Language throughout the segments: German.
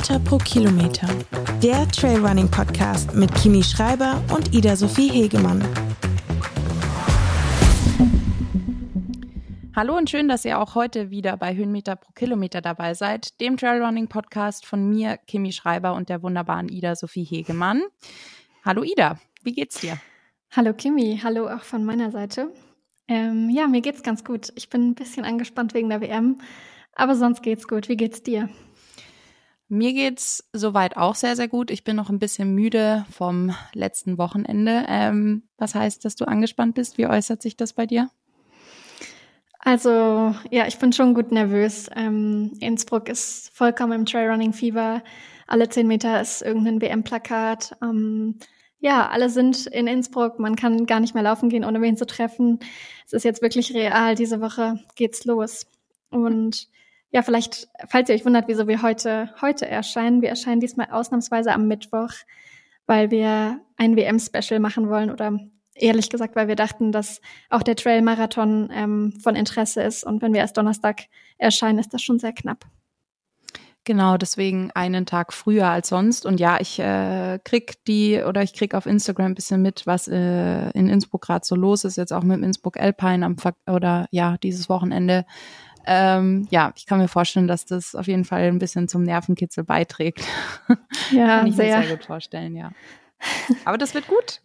Höhenmeter pro Kilometer. Der Trailrunning Podcast mit Kimi Schreiber und Ida Sophie Hegemann. Hallo und schön, dass ihr auch heute wieder bei Höhenmeter pro Kilometer dabei seid, dem Trailrunning Podcast von mir, Kimi Schreiber und der wunderbaren Ida Sophie Hegemann. Hallo Ida, wie geht's dir? Hallo Kimi, hallo auch von meiner Seite. Ähm, ja, mir geht's ganz gut. Ich bin ein bisschen angespannt wegen der WM, aber sonst geht's gut. Wie geht's dir? Mir geht's soweit auch sehr, sehr gut. Ich bin noch ein bisschen müde vom letzten Wochenende. Ähm, was heißt, dass du angespannt bist? Wie äußert sich das bei dir? Also, ja, ich bin schon gut nervös. Ähm, Innsbruck ist vollkommen im Trailrunning-Fieber. Alle zehn Meter ist irgendein WM-Plakat. Ähm, ja, alle sind in Innsbruck. Man kann gar nicht mehr laufen gehen, ohne wen zu treffen. Es ist jetzt wirklich real. Diese Woche geht's los. Und ja, vielleicht, falls ihr euch wundert, wieso wir heute, heute erscheinen. Wir erscheinen diesmal ausnahmsweise am Mittwoch, weil wir ein WM-Special machen wollen oder ehrlich gesagt, weil wir dachten, dass auch der Trail-Marathon ähm, von Interesse ist. Und wenn wir erst Donnerstag erscheinen, ist das schon sehr knapp. Genau, deswegen einen Tag früher als sonst. Und ja, ich äh, krieg die oder ich krieg auf Instagram ein bisschen mit, was äh, in Innsbruck gerade so los ist. Jetzt auch mit dem Innsbruck Alpine am Ver oder ja, dieses Wochenende. Ähm, ja, ich kann mir vorstellen, dass das auf jeden Fall ein bisschen zum Nervenkitzel beiträgt. Ja, kann ich sehr. mir sehr gut vorstellen, ja. Aber das wird gut.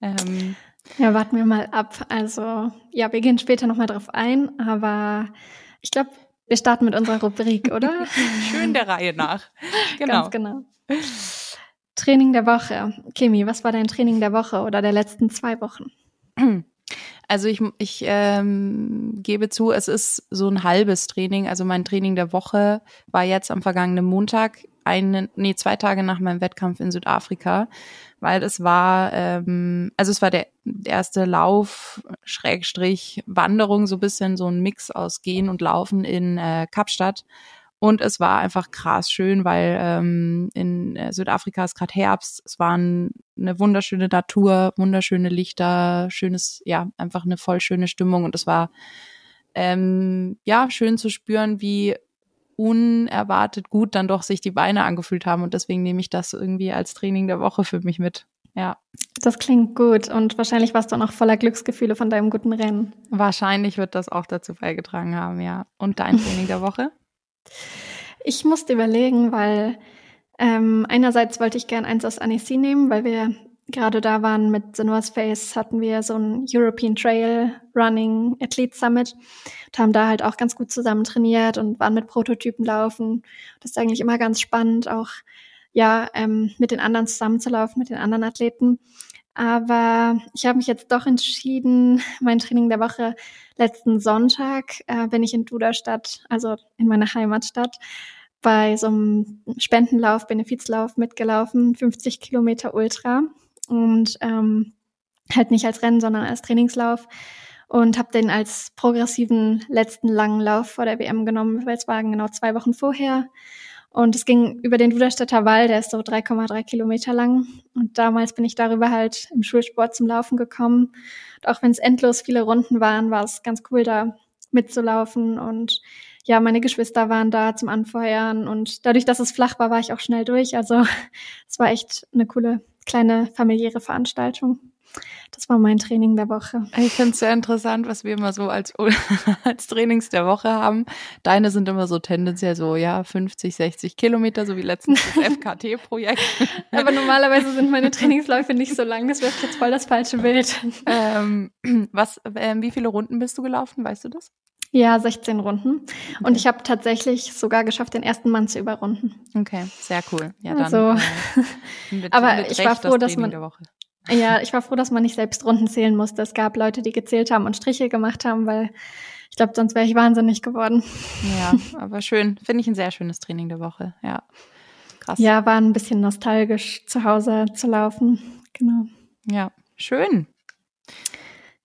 Ähm, Ja, warten wir mal ab. Also, ja, wir gehen später nochmal drauf ein, aber ich glaube, wir starten mit unserer Rubrik, oder? schön der Reihe nach. Genau. Ganz genau. Training der Woche. Kimi, was war dein Training der Woche oder der letzten zwei Wochen? Also ich, ich ähm, gebe zu, es ist so ein halbes Training. Also mein Training der Woche war jetzt am vergangenen Montag, einen, nee, zwei Tage nach meinem Wettkampf in Südafrika, weil es war, ähm, also es war der erste Lauf, Schrägstrich, Wanderung, so ein bisschen so ein Mix aus Gehen und Laufen in äh, Kapstadt. Und es war einfach krass schön, weil ähm, in äh, Südafrika ist gerade Herbst. Es war ein, eine wunderschöne Natur, wunderschöne Lichter, schönes, ja, einfach eine voll schöne Stimmung. Und es war ähm, ja schön zu spüren, wie unerwartet gut dann doch sich die Beine angefühlt haben. Und deswegen nehme ich das irgendwie als Training der Woche für mich mit. Ja. Das klingt gut und wahrscheinlich warst du auch noch voller Glücksgefühle von deinem guten Rennen. Wahrscheinlich wird das auch dazu beigetragen haben, ja. Und dein Training der Woche? Ich musste überlegen, weil ähm, einerseits wollte ich gern eins aus Annecy nehmen, weil wir gerade da waren mit North Face, hatten wir so ein European Trail Running Athlete Summit und haben da halt auch ganz gut zusammen trainiert und waren mit Prototypen laufen. Das ist eigentlich immer ganz spannend, auch ja ähm, mit den anderen zusammenzulaufen, mit den anderen Athleten. Aber ich habe mich jetzt doch entschieden, mein Training der Woche letzten Sonntag äh, bin ich in Duderstadt, also in meiner Heimatstadt, bei so einem Spendenlauf, Benefizlauf mitgelaufen, 50 Kilometer Ultra und ähm, halt nicht als Rennen, sondern als Trainingslauf und habe den als progressiven letzten langen Lauf vor der WM genommen, weil es waren genau zwei Wochen vorher. Und es ging über den Duderstädter Wall, der ist so 3,3 Kilometer lang. Und damals bin ich darüber halt im Schulsport zum Laufen gekommen. Und auch wenn es endlos viele Runden waren, war es ganz cool, da mitzulaufen. Und ja, meine Geschwister waren da zum Anfeuern. Und dadurch, dass es flach war, war ich auch schnell durch. Also es war echt eine coole kleine familiäre Veranstaltung. Das war mein Training der Woche. Ich finde es sehr interessant, was wir immer so als, als Trainings der Woche haben. Deine sind immer so tendenziell so, ja, 50, 60 Kilometer, so wie letztens das FKT-Projekt. Aber normalerweise sind meine Trainingsläufe nicht so lang, das wirft jetzt voll das falsche Bild. Ähm, was, ähm, wie viele Runden bist du gelaufen, weißt du das? Ja, 16 Runden. Okay. Und ich habe tatsächlich sogar geschafft, den ersten Mann zu überrunden. Okay, sehr cool. Ja, dann, also, äh, mit, aber mit ich war froh, dass man ja, ich war froh, dass man nicht selbst Runden zählen musste. Es gab Leute, die gezählt haben und Striche gemacht haben, weil ich glaube, sonst wäre ich wahnsinnig geworden. Ja, aber schön. Finde ich ein sehr schönes Training der Woche. Ja, krass. Ja, war ein bisschen nostalgisch, zu Hause zu laufen. Genau. Ja, schön.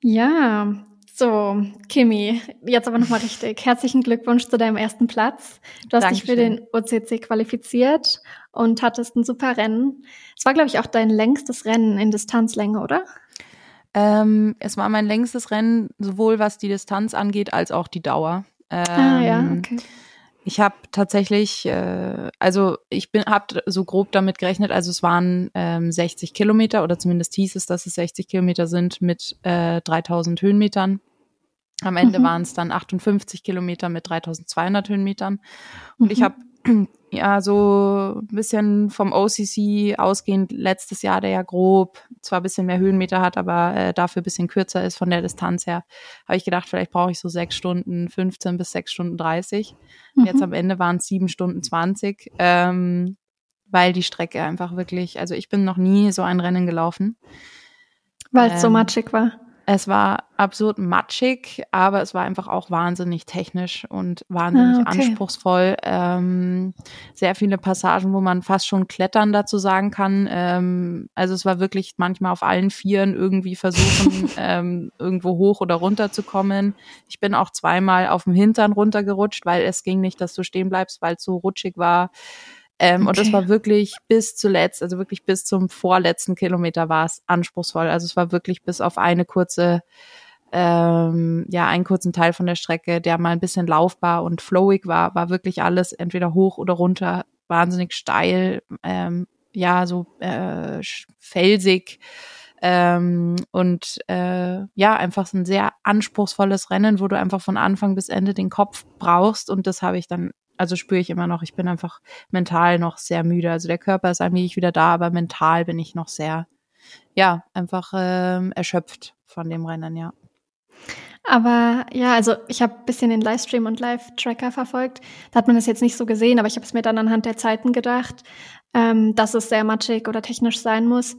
Ja, so, Kimi, jetzt aber nochmal richtig. Herzlichen Glückwunsch zu deinem ersten Platz. Du hast Dankeschön. dich für den OCC qualifiziert und hattest ein super Rennen. Es war, glaube ich, auch dein längstes Rennen in Distanzlänge, oder? Ähm, es war mein längstes Rennen, sowohl was die Distanz angeht, als auch die Dauer. Ähm, ah, ja, okay. Ich habe tatsächlich, äh, also ich bin, habe so grob damit gerechnet, also es waren ähm, 60 Kilometer oder zumindest hieß es, dass es 60 Kilometer sind mit äh, 3000 Höhenmetern. Am Ende mhm. waren es dann 58 Kilometer mit 3200 Höhenmetern. Und mhm. ich habe ja so ein bisschen vom OCC ausgehend letztes Jahr, der ja grob zwar ein bisschen mehr Höhenmeter hat, aber äh, dafür ein bisschen kürzer ist von der Distanz her, habe ich gedacht, vielleicht brauche ich so sechs Stunden 15 bis sechs Stunden 30. Mhm. Jetzt am Ende waren es sieben Stunden 20, ähm, weil die Strecke einfach wirklich, also ich bin noch nie so ein Rennen gelaufen. Weil es ähm, so matschig war. Es war absurd matschig, aber es war einfach auch wahnsinnig technisch und wahnsinnig ah, okay. anspruchsvoll. Ähm, sehr viele Passagen, wo man fast schon Klettern dazu sagen kann. Ähm, also es war wirklich manchmal auf allen Vieren irgendwie versuchen, ähm, irgendwo hoch oder runter zu kommen. Ich bin auch zweimal auf dem Hintern runtergerutscht, weil es ging nicht, dass du stehen bleibst, weil es so rutschig war. Ähm, okay. Und das war wirklich bis zuletzt, also wirklich bis zum vorletzten Kilometer war es anspruchsvoll. Also es war wirklich bis auf eine kurze, ähm, ja, einen kurzen Teil von der Strecke, der mal ein bisschen laufbar und flowig war, war wirklich alles entweder hoch oder runter, wahnsinnig steil, ähm, ja, so äh, felsig. Ähm, und äh, ja, einfach ein sehr anspruchsvolles Rennen, wo du einfach von Anfang bis Ende den Kopf brauchst. Und das habe ich dann also spüre ich immer noch, ich bin einfach mental noch sehr müde. Also der Körper ist eigentlich wieder da, aber mental bin ich noch sehr, ja, einfach ähm, erschöpft von dem Rennen, ja. Aber ja, also ich habe bisschen den Livestream und Live-Tracker verfolgt. Da hat man das jetzt nicht so gesehen, aber ich habe es mir dann anhand der Zeiten gedacht, ähm, dass es sehr matschig oder technisch sein muss.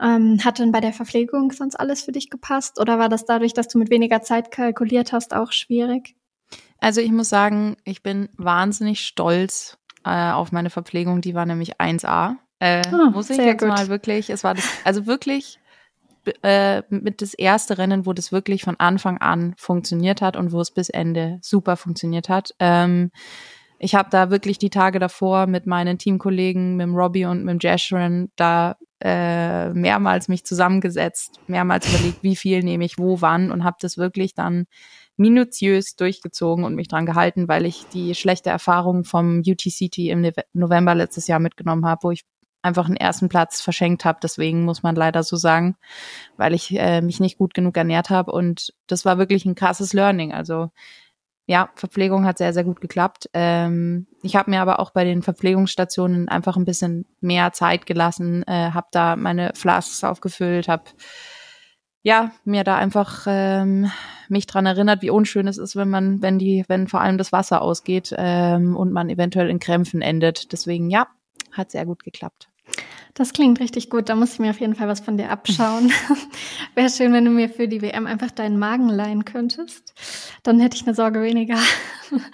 Ähm, hat denn bei der Verpflegung sonst alles für dich gepasst? Oder war das dadurch, dass du mit weniger Zeit kalkuliert hast, auch schwierig? Also ich muss sagen, ich bin wahnsinnig stolz äh, auf meine Verpflegung. Die war nämlich 1A. Äh, oh, muss ich jetzt gut. mal wirklich, es war das, also wirklich äh, mit das erste Rennen, wo das wirklich von Anfang an funktioniert hat und wo es bis Ende super funktioniert hat. Ähm, ich habe da wirklich die Tage davor mit meinen Teamkollegen, mit dem Robbie und mit dem da äh, mehrmals mich zusammengesetzt, mehrmals überlegt, wie viel nehme ich wo, wann und habe das wirklich dann minutiös durchgezogen und mich dran gehalten, weil ich die schlechte Erfahrung vom UTCT im November letztes Jahr mitgenommen habe, wo ich einfach einen ersten Platz verschenkt habe. Deswegen muss man leider so sagen, weil ich äh, mich nicht gut genug ernährt habe. Und das war wirklich ein krasses Learning. Also ja, Verpflegung hat sehr, sehr gut geklappt. Ähm, ich habe mir aber auch bei den Verpflegungsstationen einfach ein bisschen mehr Zeit gelassen, äh, habe da meine Flasks aufgefüllt, habe ja, mir da einfach ähm, mich dran erinnert, wie unschön es ist, wenn man, wenn die, wenn vor allem das Wasser ausgeht ähm, und man eventuell in Krämpfen endet. Deswegen ja, hat sehr gut geklappt. Das klingt richtig gut. Da muss ich mir auf jeden Fall was von dir abschauen. Wäre schön, wenn du mir für die WM einfach deinen Magen leihen könntest. Dann hätte ich eine Sorge weniger.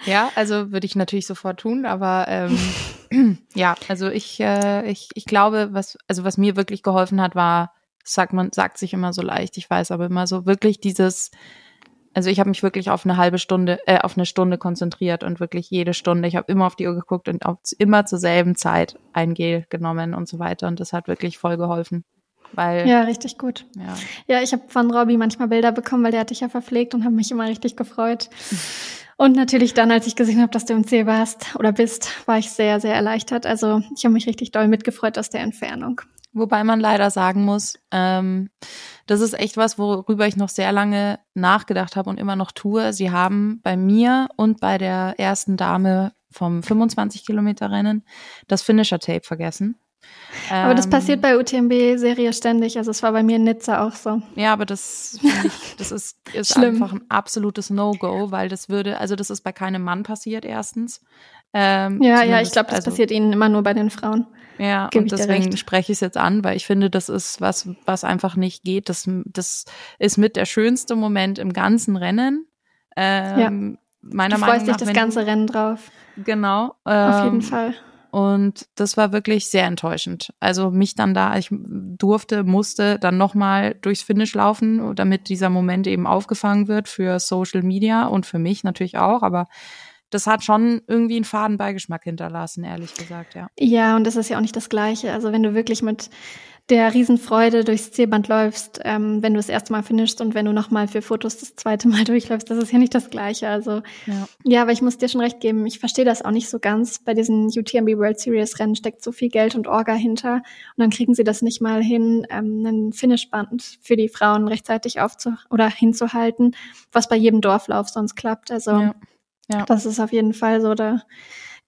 ja, also würde ich natürlich sofort tun, aber ähm, ja, also ich, äh, ich, ich glaube, was, also was mir wirklich geholfen hat, war sagt man, sagt sich immer so leicht, ich weiß aber immer so wirklich dieses, also ich habe mich wirklich auf eine halbe Stunde, äh, auf eine Stunde konzentriert und wirklich jede Stunde, ich habe immer auf die Uhr geguckt und auch immer zur selben Zeit ein Gel genommen und so weiter und das hat wirklich voll geholfen. Weil, ja, richtig gut. Ja, ja ich habe von Robbie manchmal Bilder bekommen, weil der hat dich ja verpflegt und habe mich immer richtig gefreut. Und natürlich dann, als ich gesehen habe, dass du im Ziel warst oder bist, war ich sehr, sehr erleichtert. Also ich habe mich richtig doll mitgefreut aus der Entfernung. Wobei man leider sagen muss, ähm, das ist echt was, worüber ich noch sehr lange nachgedacht habe und immer noch tue. Sie haben bei mir und bei der ersten Dame vom 25 Kilometer Rennen das Finisher Tape vergessen. Aber das passiert ähm, bei UTMB-Serie ständig. Also es war bei mir in Nizza auch so. Ja, aber das ich, das ist, ist einfach ein absolutes No-Go, weil das würde, also das ist bei keinem Mann passiert erstens. Ähm, ja, ja, ich glaube, das also, passiert ihnen immer nur bei den Frauen. Ja, Gib und deswegen spreche ich es jetzt an, weil ich finde, das ist was, was einfach nicht geht. Das, das ist mit der schönste Moment im ganzen Rennen. Ähm, ja. Meiner du freust Meinung nach, dich das ganze Rennen drauf. Genau. Ähm, Auf jeden Fall. Und das war wirklich sehr enttäuschend. Also mich dann da, ich durfte, musste dann nochmal durchs Finish laufen, damit dieser Moment eben aufgefangen wird für Social Media und für mich natürlich auch. Aber das hat schon irgendwie einen faden Beigeschmack hinterlassen, ehrlich gesagt, ja. Ja, und das ist ja auch nicht das Gleiche. Also wenn du wirklich mit der Riesenfreude durchs Zielband läufst, ähm, wenn du das erste Mal finishst und wenn du nochmal für Fotos das zweite Mal durchläufst. Das ist ja nicht das Gleiche. Also ja, ja aber ich muss dir schon recht geben, ich verstehe das auch nicht so ganz. Bei diesen UTMB World Series Rennen steckt so viel Geld und Orga hinter und dann kriegen sie das nicht mal hin, ähm, einen Finishband für die Frauen rechtzeitig aufzu oder hinzuhalten, was bei jedem Dorflauf sonst klappt. Also ja. Ja. das ist auf jeden Fall so, da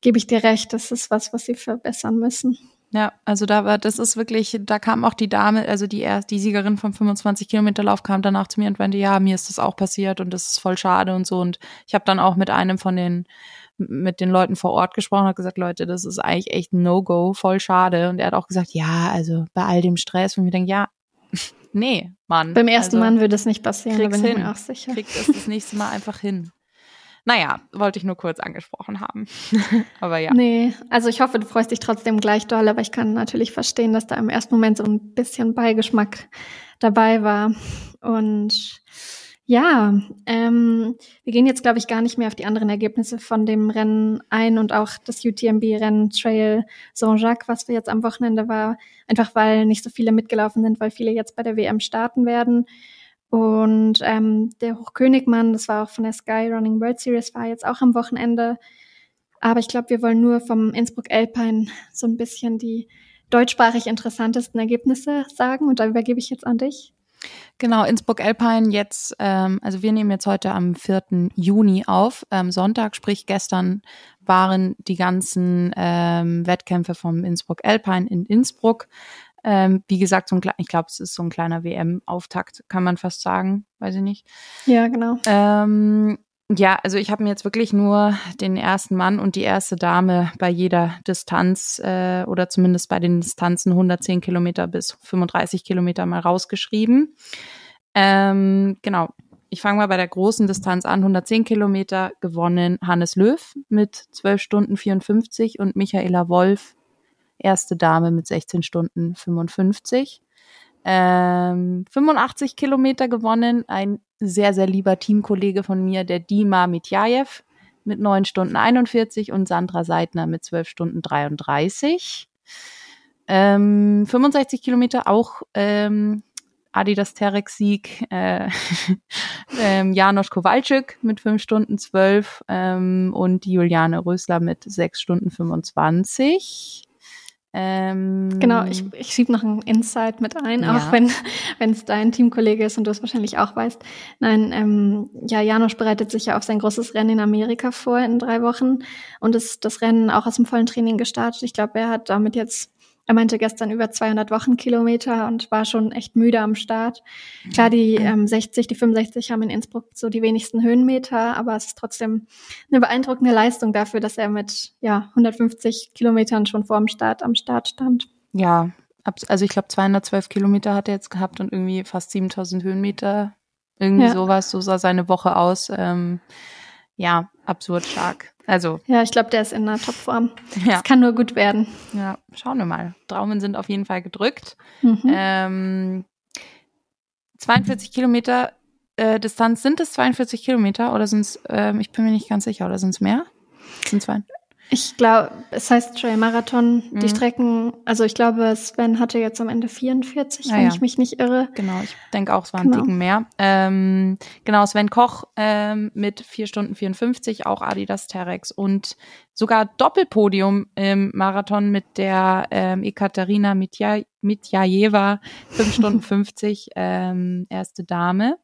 gebe ich dir recht, das ist was, was sie verbessern müssen. Ja, also da war, das ist wirklich, da kam auch die Dame, also die erst, die Siegerin vom 25 Kilometer Lauf kam danach zu mir und meinte, ja, mir ist das auch passiert und das ist voll schade und so. Und ich habe dann auch mit einem von den, mit den Leuten vor Ort gesprochen, hat gesagt, Leute, das ist eigentlich echt ein No-Go, voll schade. Und er hat auch gesagt, ja, also bei all dem Stress, und wir denken, ja, nee, Mann. Beim ersten also, Mann würde es nicht passieren, da bin ich mir auch sicher. Kriegt es das nächste Mal einfach hin. Naja, wollte ich nur kurz angesprochen haben. aber ja. Nee, also ich hoffe, du freust dich trotzdem gleich doll, aber ich kann natürlich verstehen, dass da im ersten Moment so ein bisschen Beigeschmack dabei war. Und ja, ähm, wir gehen jetzt, glaube ich, gar nicht mehr auf die anderen Ergebnisse von dem Rennen ein und auch das UTMB-Rennen Trail Saint-Jacques, was wir jetzt am Wochenende war, einfach weil nicht so viele mitgelaufen sind, weil viele jetzt bei der WM starten werden. Und ähm, der Hochkönigmann, das war auch von der Sky Running World Series, war jetzt auch am Wochenende. Aber ich glaube, wir wollen nur vom Innsbruck Alpine so ein bisschen die deutschsprachig interessantesten Ergebnisse sagen. Und da übergebe ich jetzt an dich. Genau, Innsbruck Alpine jetzt, ähm, also wir nehmen jetzt heute am 4. Juni auf. Ähm, Sonntag, sprich gestern, waren die ganzen ähm, Wettkämpfe vom Innsbruck Alpine in Innsbruck. Ähm, wie gesagt, so ein, ich glaube, es ist so ein kleiner WM-Auftakt, kann man fast sagen, weiß ich nicht. Ja, genau. Ähm, ja, also ich habe mir jetzt wirklich nur den ersten Mann und die erste Dame bei jeder Distanz äh, oder zumindest bei den Distanzen 110 Kilometer bis 35 Kilometer mal rausgeschrieben. Ähm, genau. Ich fange mal bei der großen Distanz an. 110 Kilometer gewonnen Hannes Löw mit 12 Stunden 54 und Michaela Wolf erste Dame mit 16 Stunden 55. Ähm, 85 Kilometer gewonnen, ein sehr, sehr lieber Teamkollege von mir, der Dima Mitjajew mit 9 Stunden 41 und Sandra Seidner mit 12 Stunden 33. Ähm, 65 Kilometer auch ähm, Adidas Terex Sieg, äh, ähm, Janosch Kowalczyk mit 5 Stunden 12 ähm, und Juliane Rösler mit 6 Stunden 25. Ähm, genau, ich, ich schiebe noch ein Insight mit ein, ja. auch wenn wenn es dein Teamkollege ist und du es wahrscheinlich auch weißt. Nein, ähm, ja, Janosch bereitet sich ja auf sein großes Rennen in Amerika vor in drei Wochen und ist das Rennen auch aus dem vollen Training gestartet. Ich glaube, er hat damit jetzt er meinte gestern über 200 Wochenkilometer und war schon echt müde am Start. Klar, die ähm, 60, die 65 haben in Innsbruck so die wenigsten Höhenmeter, aber es ist trotzdem eine beeindruckende Leistung dafür, dass er mit ja 150 Kilometern schon vor dem Start am Start stand. Ja, also ich glaube 212 Kilometer hat er jetzt gehabt und irgendwie fast 7000 Höhenmeter. Irgendwie ja. sowas, so sah seine Woche aus. Ähm, ja, absurd stark. Also. Ja, ich glaube, der ist in einer Topform. Ja. Es kann nur gut werden. Ja, schauen wir mal. Daumen sind auf jeden Fall gedrückt. Mhm. Ähm, 42 Kilometer äh, Distanz, sind es 42 Kilometer oder sind es, ähm, ich bin mir nicht ganz sicher, oder sind es mehr? Sind zwei? Ich glaube, es heißt Trail Marathon, mhm. die Strecken, also ich glaube, Sven hatte jetzt am Ende 44, ja, wenn ja. ich mich nicht irre. Genau, ich denke auch, es waren genau. Ticken mehr. Ähm, genau, Sven Koch ähm, mit 4 Stunden 54, auch Adidas Terex und sogar Doppelpodium im Marathon mit der ähm, Ekaterina Mitja Mitjajeva, 5 Stunden 50, ähm, erste Dame.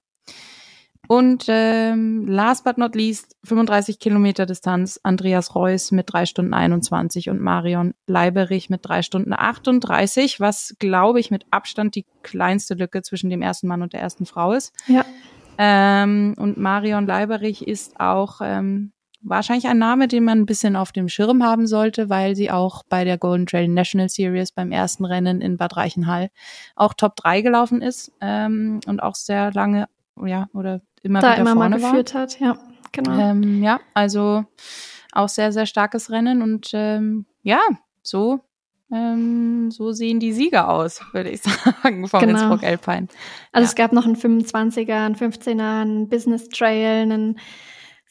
Und ähm, last but not least, 35 Kilometer Distanz, Andreas Reuss mit drei Stunden 21 und Marion Leiberich mit drei Stunden 38, was, glaube ich, mit Abstand die kleinste Lücke zwischen dem ersten Mann und der ersten Frau ist. Ja. Ähm, und Marion Leiberich ist auch ähm, wahrscheinlich ein Name, den man ein bisschen auf dem Schirm haben sollte, weil sie auch bei der Golden Trail National Series beim ersten Rennen in Bad Reichenhall auch Top 3 gelaufen ist ähm, und auch sehr lange, ja, oder immer da wieder immer vorne mal geführt war. hat, ja, genau. Ähm, ja, also auch sehr, sehr starkes Rennen und ähm, ja, so ähm, so sehen die Sieger aus, würde ich sagen, vom genau. Innsbruck Alpine. Also ja. es gab noch einen 25er, einen 15er, einen Business Trail, einen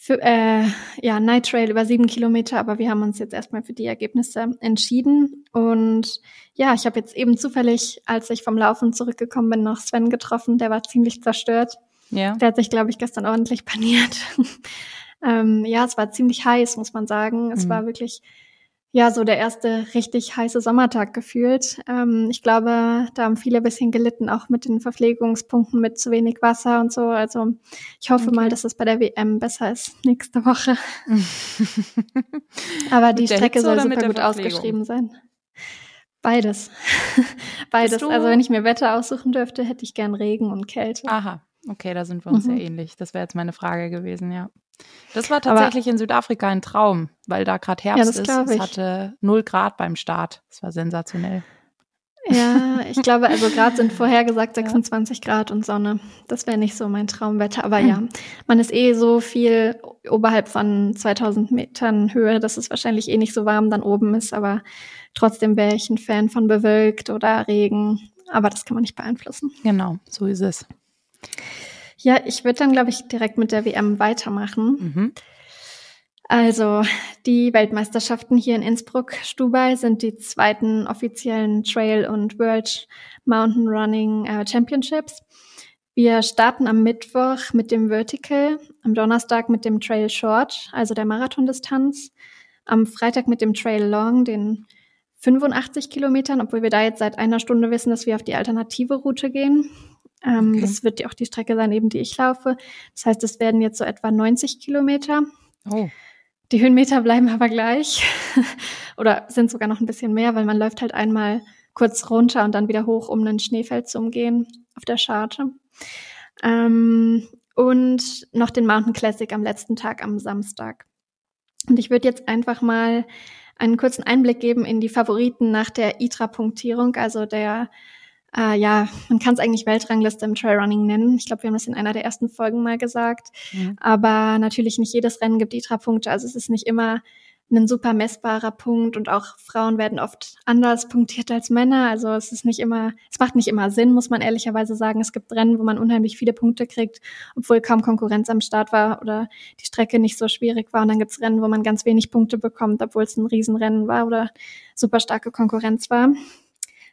für, äh, ja, Night Trail über sieben Kilometer, aber wir haben uns jetzt erstmal für die Ergebnisse entschieden. Und ja, ich habe jetzt eben zufällig, als ich vom Laufen zurückgekommen bin, noch Sven getroffen. Der war ziemlich zerstört. Ja. Der hat sich, glaube ich, gestern ordentlich paniert. ähm, ja, es war ziemlich heiß, muss man sagen. Es mhm. war wirklich ja, so der erste richtig heiße Sommertag gefühlt. Ähm, ich glaube, da haben viele ein bisschen gelitten, auch mit den Verpflegungspunkten mit zu wenig Wasser und so. Also ich hoffe okay. mal, dass es bei der WM besser ist nächste Woche. Aber die Strecke soll super gut ausgeschrieben sein. Beides. Beides. Also wenn ich mir Wetter aussuchen dürfte, hätte ich gern Regen und Kälte. Aha, okay, da sind wir uns mhm. sehr ähnlich. Das wäre jetzt meine Frage gewesen, ja. Das war tatsächlich Aber, in Südafrika ein Traum, weil da gerade Herbst ja, ist. Es hatte null Grad beim Start. Das war sensationell. Ja, ich glaube, also gerade sind vorhergesagt 26 ja. Grad und Sonne. Das wäre nicht so mein Traumwetter. Aber ja, man ist eh so viel oberhalb von 2000 Metern Höhe, dass es wahrscheinlich eh nicht so warm dann oben ist. Aber trotzdem wäre ich ein Fan von bewölkt oder Regen. Aber das kann man nicht beeinflussen. Genau, so ist es. Ja, ich würde dann, glaube ich, direkt mit der WM weitermachen. Mhm. Also die Weltmeisterschaften hier in Innsbruck, Stubai, sind die zweiten offiziellen Trail- und World Mountain Running äh, Championships. Wir starten am Mittwoch mit dem Vertical, am Donnerstag mit dem Trail Short, also der Marathondistanz, am Freitag mit dem Trail Long, den 85 Kilometern, obwohl wir da jetzt seit einer Stunde wissen, dass wir auf die alternative Route gehen. Ähm, okay. Das wird ja auch die Strecke sein, eben die ich laufe. Das heißt, es werden jetzt so etwa 90 Kilometer. Oh. Die Höhenmeter bleiben aber gleich oder sind sogar noch ein bisschen mehr, weil man läuft halt einmal kurz runter und dann wieder hoch, um ein Schneefeld zu umgehen auf der Scharte. Ähm, und noch den Mountain Classic am letzten Tag am Samstag. Und ich würde jetzt einfach mal einen kurzen Einblick geben in die Favoriten nach der ITRA-Punktierung, also der äh, ja, man kann es eigentlich Weltrangliste im Trailrunning nennen. Ich glaube, wir haben das in einer der ersten Folgen mal gesagt. Mhm. Aber natürlich nicht jedes Rennen gibt ITRA-Punkte. Also es ist nicht immer ein super messbarer Punkt und auch Frauen werden oft anders punktiert als Männer. Also es ist nicht immer, es macht nicht immer Sinn, muss man ehrlicherweise sagen. Es gibt Rennen, wo man unheimlich viele Punkte kriegt, obwohl kaum Konkurrenz am Start war oder die Strecke nicht so schwierig war. Und dann gibt's Rennen, wo man ganz wenig Punkte bekommt, obwohl es ein Riesenrennen war oder super starke Konkurrenz war.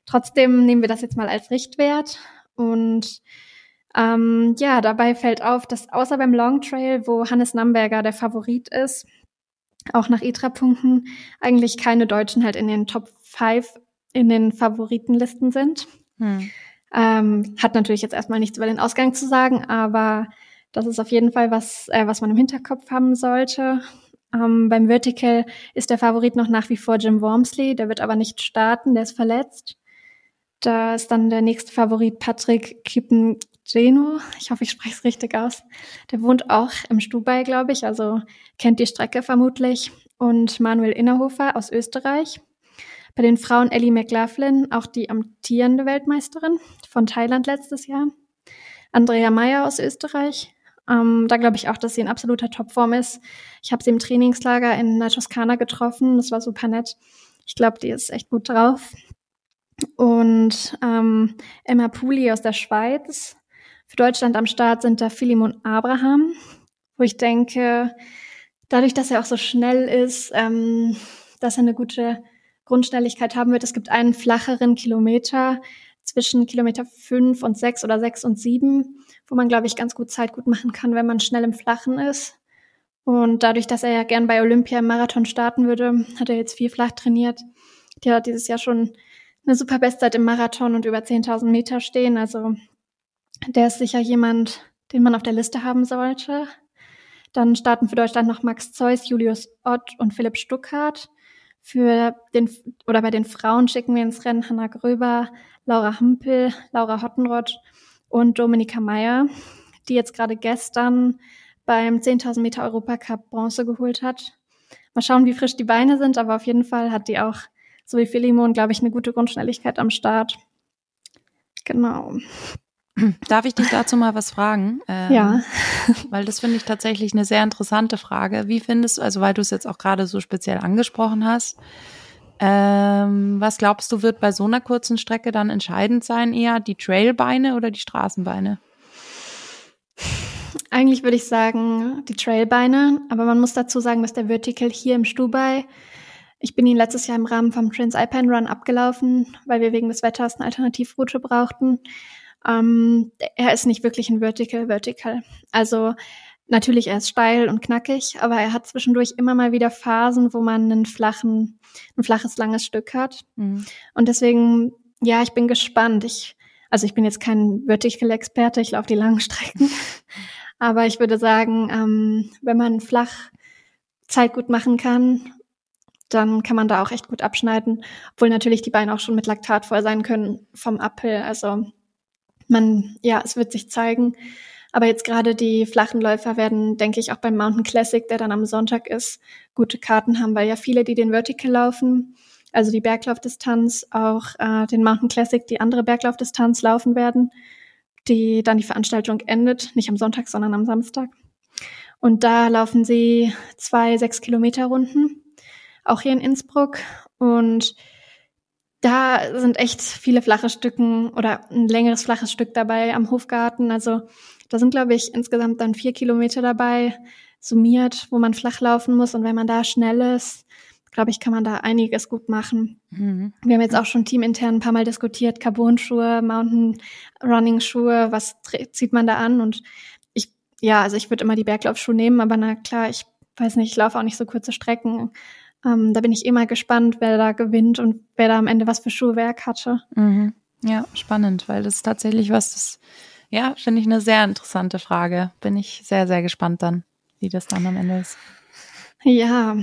Trotzdem nehmen wir das jetzt mal als Richtwert und ähm, ja, dabei fällt auf, dass außer beim Long Trail, wo Hannes Namberger der Favorit ist, auch nach ITRA-Punkten eigentlich keine Deutschen halt in den Top 5 in den Favoritenlisten sind. Hm. Ähm, hat natürlich jetzt erstmal nichts über den Ausgang zu sagen, aber das ist auf jeden Fall was, äh, was man im Hinterkopf haben sollte. Ähm, beim Vertical ist der Favorit noch nach wie vor Jim Wormsley, der wird aber nicht starten, der ist verletzt. Da ist dann der nächste Favorit Patrick Kippengeno. Ich hoffe, ich spreche es richtig aus. Der wohnt auch im Stubai, glaube ich, also kennt die Strecke vermutlich. Und Manuel Innerhofer aus Österreich. Bei den Frauen Ellie McLaughlin, auch die amtierende Weltmeisterin von Thailand letztes Jahr. Andrea Meyer aus Österreich. Ähm, da glaube ich auch, dass sie in absoluter Topform ist. Ich habe sie im Trainingslager in der Toskana getroffen. Das war super nett. Ich glaube, die ist echt gut drauf. Und ähm, Emma Puli aus der Schweiz. Für Deutschland am Start sind da Philemon Abraham, wo ich denke, dadurch, dass er auch so schnell ist, ähm, dass er eine gute Grundschnelligkeit haben wird. Es gibt einen flacheren Kilometer zwischen Kilometer fünf und sechs oder sechs und sieben, wo man, glaube ich, ganz gut Zeit gut machen kann, wenn man schnell im Flachen ist. Und dadurch, dass er ja gern bei Olympia im Marathon starten würde, hat er jetzt viel flach trainiert. Der hat dieses Jahr schon eine super Bestzeit im Marathon und über 10.000 Meter stehen. Also der ist sicher jemand, den man auf der Liste haben sollte. Dann starten für Deutschland noch Max Zeus, Julius Ott und Philipp Stuckhardt. Für den, oder bei den Frauen schicken wir ins Rennen Hanna Gröber, Laura Hampel, Laura Hottenrott und Dominika Meyer, die jetzt gerade gestern beim 10.000 Meter Europacup Bronze geholt hat. Mal schauen, wie frisch die Beine sind, aber auf jeden Fall hat die auch so wie Philemon, glaube ich, eine gute Grundschnelligkeit am Start. Genau. Darf ich dich dazu mal was fragen? Ähm, ja. weil das finde ich tatsächlich eine sehr interessante Frage. Wie findest du, also weil du es jetzt auch gerade so speziell angesprochen hast, ähm, was glaubst du, wird bei so einer kurzen Strecke dann entscheidend sein? Eher die Trailbeine oder die Straßenbeine? Eigentlich würde ich sagen, die Trailbeine, aber man muss dazu sagen, dass der Vertical hier im Stubai, ich bin ihn letztes Jahr im Rahmen vom Transalpine Run abgelaufen, weil wir wegen des Wetters eine Alternativroute brauchten. Ähm, er ist nicht wirklich ein Vertical Vertical. Also natürlich, er ist steil und knackig, aber er hat zwischendurch immer mal wieder Phasen, wo man einen flachen, ein flaches, langes Stück hat. Mhm. Und deswegen, ja, ich bin gespannt. Ich, also ich bin jetzt kein Vertical-Experte, ich laufe die langen Strecken. Aber ich würde sagen, ähm, wenn man flach Zeit gut machen kann, dann kann man da auch echt gut abschneiden, obwohl natürlich die Beine auch schon mit Laktat voll sein können vom Uphill. Also man, ja, es wird sich zeigen. Aber jetzt gerade die flachen Läufer werden, denke ich, auch beim Mountain Classic, der dann am Sonntag ist, gute Karten haben, weil ja viele, die den Vertical laufen, also die Berglaufdistanz, auch äh, den Mountain Classic, die andere Berglaufdistanz laufen werden die dann die Veranstaltung endet, nicht am Sonntag, sondern am Samstag. Und da laufen sie zwei sechs Kilometer Runden, auch hier in Innsbruck. Und da sind echt viele flache Stücken oder ein längeres flaches Stück dabei am Hofgarten. Also da sind, glaube ich, insgesamt dann vier Kilometer dabei, summiert, wo man flach laufen muss. Und wenn man da schnell ist, glaube ich, kann man da einiges gut machen. Mhm. Wir haben jetzt auch schon teamintern ein paar Mal diskutiert, Carbon-Schuhe, Mountain-Running-Schuhe, was zieht man da an? Und ich, ja, also ich würde immer die Berglaufschuhe nehmen, aber na klar, ich weiß nicht, ich laufe auch nicht so kurze Strecken. Ähm, da bin ich immer gespannt, wer da gewinnt und wer da am Ende was für Schuhwerk hatte. Mhm. Ja, spannend, weil das ist tatsächlich was, das, ja, finde ich eine sehr interessante Frage. Bin ich sehr, sehr gespannt dann, wie das dann am Ende ist. Ja,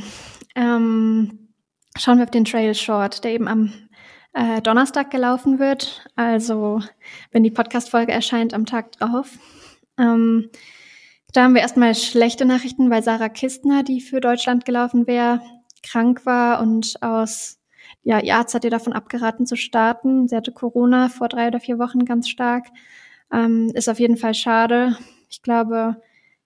ähm, schauen wir auf den Trail Short, der eben am äh, Donnerstag gelaufen wird. Also, wenn die Podcast-Folge erscheint, am Tag drauf. Ähm, da haben wir erstmal schlechte Nachrichten, weil Sarah Kistner, die für Deutschland gelaufen wäre, krank war und aus, ja, ihr Arzt hat ihr davon abgeraten zu starten. Sie hatte Corona vor drei oder vier Wochen ganz stark. Ähm, ist auf jeden Fall schade. Ich glaube,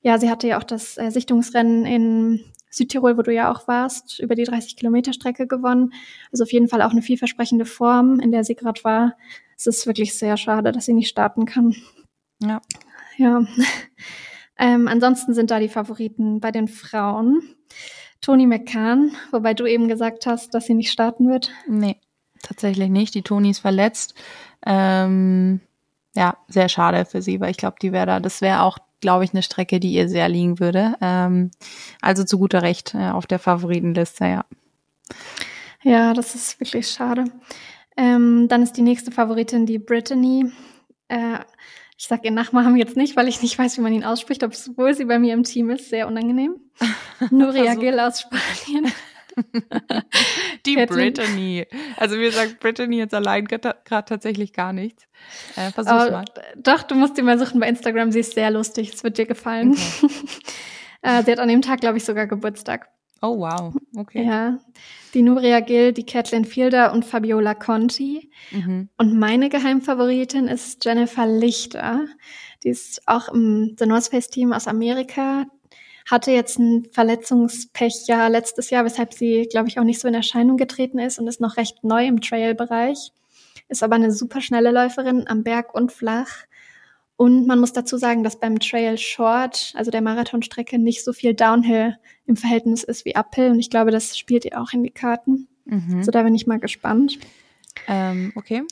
ja, sie hatte ja auch das äh, Sichtungsrennen in Südtirol, wo du ja auch warst, über die 30 Kilometer Strecke gewonnen. Also auf jeden Fall auch eine vielversprechende Form, in der sie gerade war. Es ist wirklich sehr schade, dass sie nicht starten kann. Ja. Ja. Ähm, ansonsten sind da die Favoriten bei den Frauen. Toni McCann, wobei du eben gesagt hast, dass sie nicht starten wird. Nee, tatsächlich nicht. Die Toni ist verletzt. Ähm, ja, sehr schade für sie, weil ich glaube, die wäre da, das wäre auch glaube ich, eine Strecke, die ihr sehr liegen würde. Ähm, also zu guter Recht äh, auf der Favoritenliste, ja. Ja, das ist wirklich schade. Ähm, dann ist die nächste Favoritin die Brittany. Äh, ich sage ihren Nachnamen jetzt nicht, weil ich nicht weiß, wie man ihn ausspricht, obwohl sie bei mir im Team ist. Sehr unangenehm. Nuria Gill aus Spanien. Die Brittany. Also mir sagt Brittany jetzt allein gerade tatsächlich gar nichts. Äh, versuch's mal. Doch, du musst die mal suchen bei Instagram. Sie ist sehr lustig. Es wird dir gefallen. Okay. äh, sie hat an dem Tag, glaube ich, sogar Geburtstag. Oh, wow. Okay. Ja. Die Nuria Gill, die Kathleen Fielder und Fabiola Conti. Mhm. Und meine Geheimfavoritin ist Jennifer Lichter. Die ist auch im The North Face Team aus Amerika hatte jetzt ein Verletzungspech ja letztes Jahr, weshalb sie, glaube ich, auch nicht so in Erscheinung getreten ist und ist noch recht neu im Trail-Bereich. Ist aber eine super schnelle Läuferin am Berg und flach. Und man muss dazu sagen, dass beim Trail Short, also der Marathonstrecke, nicht so viel Downhill im Verhältnis ist wie Uphill. Und ich glaube, das spielt ihr auch in die Karten. Mhm. So, da bin ich mal gespannt. Ähm, okay.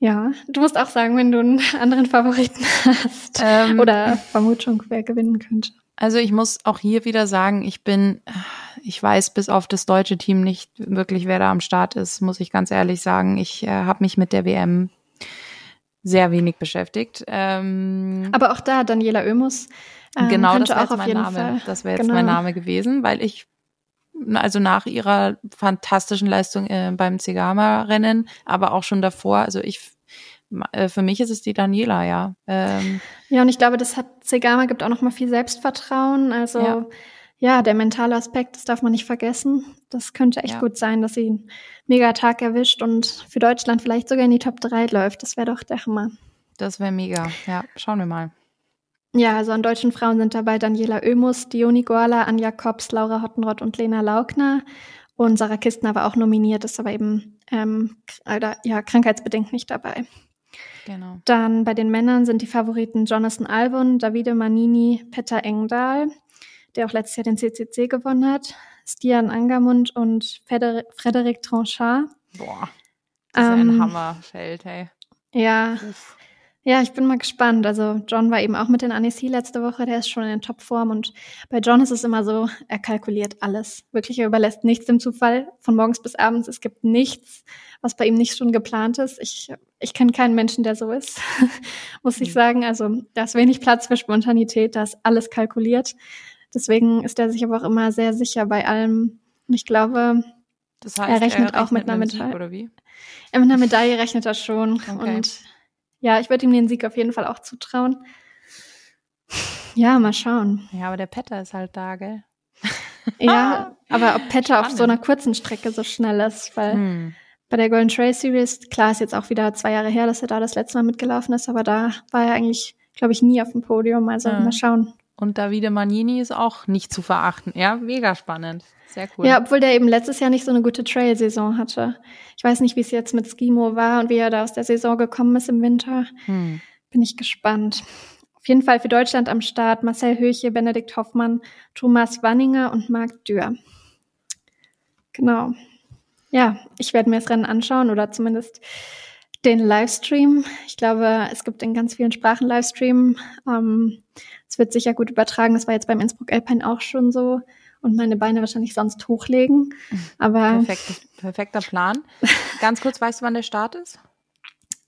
Ja, du musst auch sagen, wenn du einen anderen Favoriten hast. Ähm, oder Vermutung, wer gewinnen könnte. Also ich muss auch hier wieder sagen, ich bin, ich weiß bis auf das deutsche Team nicht wirklich, wer da am Start ist, muss ich ganz ehrlich sagen. Ich äh, habe mich mit der WM sehr wenig beschäftigt. Ähm, Aber auch da, Daniela Oemus. Ähm, genau, das wäre jetzt mein Name. Fall. Das wäre jetzt genau. mein Name gewesen, weil ich also nach ihrer fantastischen Leistung äh, beim Zegama-Rennen, aber auch schon davor, also ich äh, für mich ist es die Daniela, ja. Ähm, ja, und ich glaube, das hat Segama gibt auch noch mal viel Selbstvertrauen. Also ja. Ja. der mentale Aspekt, das darf man nicht vergessen. Das könnte echt ja. gut sein, dass sie einen mega Tag erwischt und für Deutschland vielleicht sogar in die Top 3 läuft. Das wäre doch der Hammer. Das wäre mega. Ja, schauen wir mal. Ja, also an deutschen Frauen sind dabei Daniela Oemus, Dioni Goala, Anja Kops, Laura Hottenrott und Lena Laugner. Und Sarah Kistner war auch nominiert, ist aber eben ähm, ja, krankheitsbedingt nicht dabei. Genau. Dann bei den Männern sind die Favoriten Jonathan Albon, Davide Manini, Petter Engdahl, der auch letztes Jahr den CCC gewonnen hat, Stian Angermund und Feder Frederic Tranchard. Boah, das ist Ähm, ein Hammerfeld, hey. Ja, Uff. ja, ich bin mal gespannt. Also John war eben auch mit den Annecy letzte Woche, der ist schon in Topform und bei John ist es immer so, er kalkuliert alles. Wirklich, er überlässt nichts dem Zufall, von morgens bis abends. Es gibt nichts, was bei ihm nicht schon geplant ist. Ich, ich kenne keinen Menschen, der so ist, muss ich Mhm. sagen. Also da ist wenig Platz für Spontanität, da ist alles kalkuliert. Deswegen ist er sich aber auch immer sehr sicher bei allem. Und ich glaube, Das Er heißt, rechnet auch mit einer Metall- oder wie? er mit einer Medaille rechnet er schon. Okay. Und ja, ich würde ihm den Sieg auf jeden Fall auch zutrauen. Ja, mal schauen. Ja, aber der Petter ist halt da, gell? Ja, aber ob Petter auf so Spannend. einer kurzen Strecke so schnell ist, weil Hm. bei der Golden Trail Series, klar ist jetzt auch wieder zwei Jahre her, dass er da das letzte Mal mitgelaufen ist, aber da war er eigentlich, glaube ich, nie auf dem Podium. Also Ja. mal schauen. Und Davide Magnini ist auch nicht zu verachten. Ja, mega spannend. Sehr cool. Ja, obwohl der eben letztes Jahr nicht so eine gute Trail-Saison hatte. Ich weiß nicht, wie es jetzt mit Skimo war und wie er da aus der Saison gekommen ist im Winter. Hm. Bin ich gespannt. Auf jeden Fall für Deutschland am Start Marcel Höche, Benedikt Hoffmann, Thomas Wanninger und Marc Dürr. Genau. Ja, ich werde mir das Rennen anschauen oder zumindest den Livestream. Ich glaube, es gibt in ganz vielen Sprachen Livestream. Ähm, es wird sicher gut übertragen. Das war jetzt beim Innsbruck Alpine auch schon so. Und meine Beine wahrscheinlich sonst hochlegen. Aber Perfekt, perfekter Plan. Ganz kurz, weißt du, wann der Start ist?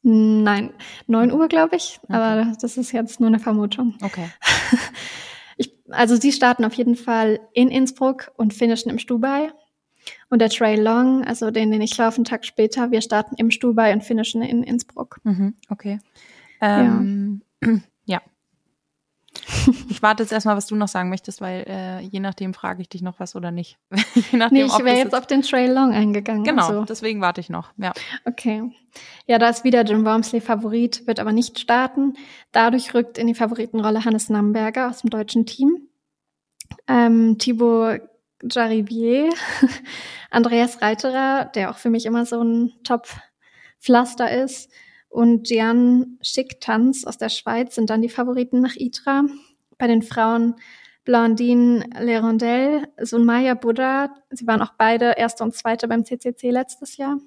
nein, 9 Uhr, glaube ich. Aber das ist jetzt nur eine Vermutung. Okay. Ich, also sie starten auf jeden Fall in Innsbruck und finishen im Stubai. Und der Trail Long, also den, den ich laufe, einen Tag später, wir starten im Stubai und finishen in Innsbruck. Mhm, okay. Ähm, ja. Ich warte jetzt erstmal, was du noch sagen möchtest, weil äh, je nachdem frage ich dich noch was oder nicht. je nachdem, Nee, ich wäre jetzt auf den Trail Long eingegangen. Genau, Also, deswegen warte ich noch. Ja. okay. Ja, da ist wieder Jim Wormsley Favorit, wird aber nicht starten. Dadurch rückt in die Favoritenrolle Hannes Namberger aus dem deutschen Team. Ähm, Thibaut Jarivier, Andreas Reiterer, der auch für mich immer so ein Top-Pflaster ist, und Gian Schicktanz aus der Schweiz sind dann die Favoriten nach Itra. Bei den Frauen Blandine Lerondelle, Sunmaya Buddha, sie waren auch beide Erste und Zweite beim CCC letztes Jahr.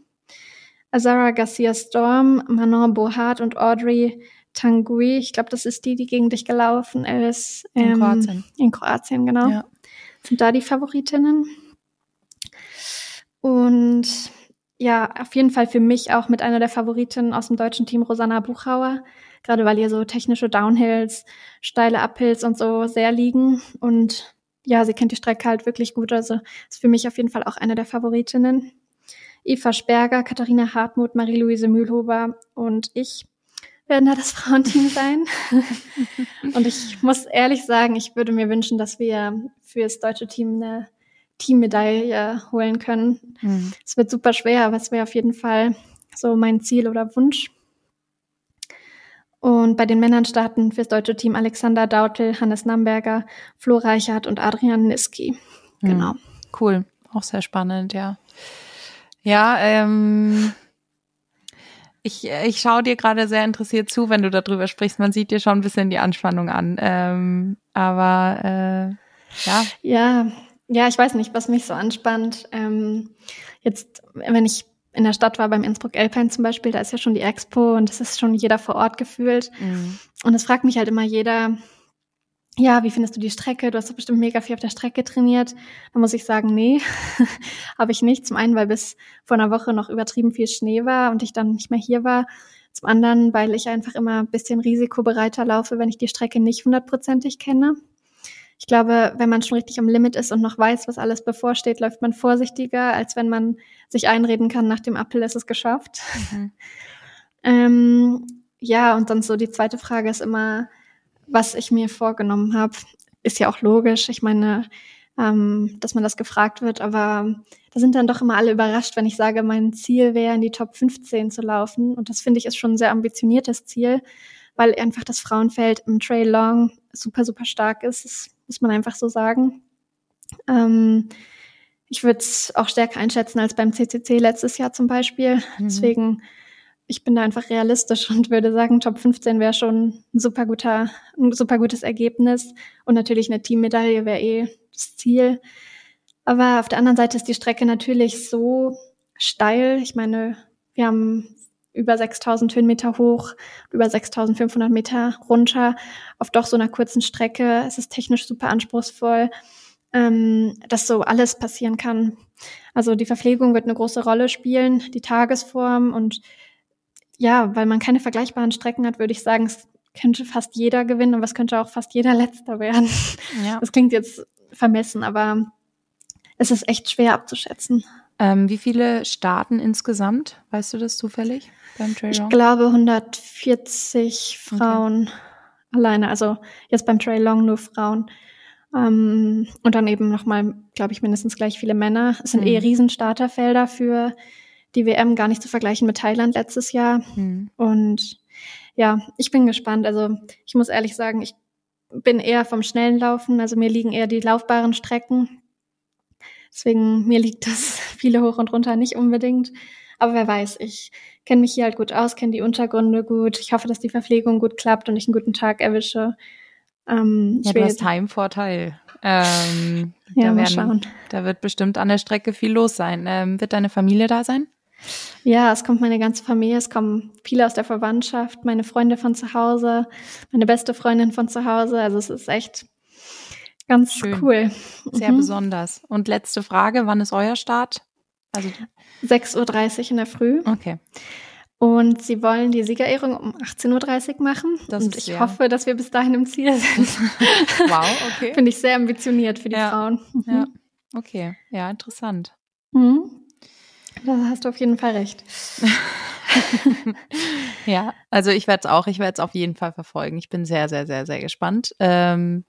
Azara Garcia Storm, Manon Bohart und Audrey Tanguy, ich glaube, das ist die, die gegen dich gelaufen ist. In Kroatien. In Kroatien, genau Ja. Sind da die Favoritinnen. Und ja, auf jeden Fall für mich auch mit einer der Favoritinnen aus dem deutschen Team, Rosanna Buchauer. Gerade weil ihr so technische Downhills, steile Uphills und so sehr liegen. Und ja, sie kennt die Strecke halt wirklich gut. Also ist für mich auf jeden Fall auch eine der Favoritinnen. Eva Sperger, Katharina Hartmut, Marie-Louise Mühlhuber und ich werden da das Frauenteam sein. und ich muss ehrlich sagen, ich würde mir wünschen, dass wir für das deutsche Team eine Teammedaille holen können. Mhm. Es wird super schwer, aber es wäre auf jeden Fall so mein Ziel oder Wunsch. Und bei den Männern starten fürs deutsche Team Alexander Dautel, Hannes Namberger, Flo Reichert und Adrian Niski. Genau. Mhm. Cool. Auch sehr spannend, ja. Ja, ähm, ich, ich schaue dir gerade sehr interessiert zu, wenn du darüber sprichst. Man sieht dir schon ein bisschen die Anspannung an. Ähm, aber äh, ja, Ja, ja, ich weiß nicht, was mich so anspannt. Ähm, jetzt, wenn ich in der Stadt war, beim Innsbruck Alpine zum Beispiel, da ist ja schon die Expo und es ist schon jeder vor Ort gefühlt. mhm. Und es fragt mich halt immer jeder, ja, wie findest du die Strecke? Du hast doch bestimmt mega viel auf der Strecke trainiert. Da muss ich sagen, nee, habe ich nicht. Zum einen, weil bis vor einer Woche noch übertrieben viel Schnee war und ich dann nicht mehr hier war. Zum anderen, weil ich einfach immer ein bisschen risikobereiter laufe, wenn ich die Strecke nicht hundertprozentig kenne. Ich glaube, wenn man schon richtig am Limit ist und noch weiß, was alles bevorsteht, läuft man vorsichtiger, als wenn man sich einreden kann, nach dem Appell ist es geschafft. Mhm. Ähm, ja, und dann so die zweite Frage ist immer, was ich mir vorgenommen habe. Ist ja auch logisch. Ich meine, ähm, dass man das gefragt wird, aber da sind dann doch immer alle überrascht, wenn ich sage, mein Ziel wäre, in die Top 15 zu laufen. Und das finde ich ist schon ein sehr ambitioniertes Ziel, weil einfach das Frauenfeld im Trail Long super, super stark ist. Das muss man einfach so sagen. Ähm, ich würde es auch stärker einschätzen als beim CCC letztes Jahr zum Beispiel. Mhm. Deswegen, ich bin da einfach realistisch und würde sagen, Top 15 wäre schon ein super guter, ein super gutes Ergebnis. Und natürlich eine Teammedaille wäre eh das Ziel. Aber auf der anderen Seite ist die Strecke natürlich so steil. Ich meine, wir haben über 6000 Höhenmeter hoch, über 6500 Meter runter auf doch so einer kurzen Strecke. Es ist technisch super anspruchsvoll, ähm, dass so alles passieren kann. Also die Verpflegung wird eine große Rolle spielen, die Tagesform und ja, weil man keine vergleichbaren Strecken hat, würde ich sagen, es könnte fast jeder gewinnen, aber es könnte auch fast jeder Letzter werden. Ja. Das klingt jetzt vermessen, aber es ist echt schwer abzuschätzen. Ähm, wie viele starten insgesamt? Weißt du das zufällig beim Trail Long? Ich glaube 140 Frauen okay. alleine. Also jetzt beim Trail Long nur Frauen. Ähm, und dann eben nochmal, glaube ich, mindestens gleich viele Männer. Es sind mhm. eh Riesenstarterfelder für die WM, gar nicht zu vergleichen mit Thailand letztes Jahr. Mhm. Und ja, ich bin gespannt. Also ich muss ehrlich sagen, ich bin eher vom schnellen Laufen. Also mir liegen eher die laufbaren Strecken. Deswegen, mir liegt das viele hoch und runter nicht unbedingt. Aber wer weiß, ich kenne mich hier halt gut aus, kenne die Untergründe gut. Ich hoffe, dass die Verpflegung gut klappt und ich einen guten Tag erwische. Ähm, ja, du hast Heimvorteil. Ähm, ja, da, werden, da wird bestimmt an der Strecke viel los sein. Ähm, wird deine Familie da sein? Ja, es kommt meine ganze Familie, es kommen viele aus der Verwandtschaft, meine Freunde von zu Hause, meine beste Freundin von zu Hause. Also es ist echt Ganz Schön. cool. Sehr mhm. besonders. Und letzte Frage, wann ist euer Start? Also 6.30 Uhr in der Früh. Okay. Und sie wollen die Siegerehrung um 18.30 Uhr machen. Das und ich sehr... hoffe, dass wir bis dahin im Ziel sind. wow, okay. Finde ich sehr ambitioniert für die ja. Frauen. Mhm. Ja, okay. Ja, interessant. Mhm. Da hast du auf jeden Fall recht. ja, also ich werde es auch, ich werde es auf jeden Fall verfolgen. Ich bin sehr, sehr, sehr, sehr gespannt. Ähm,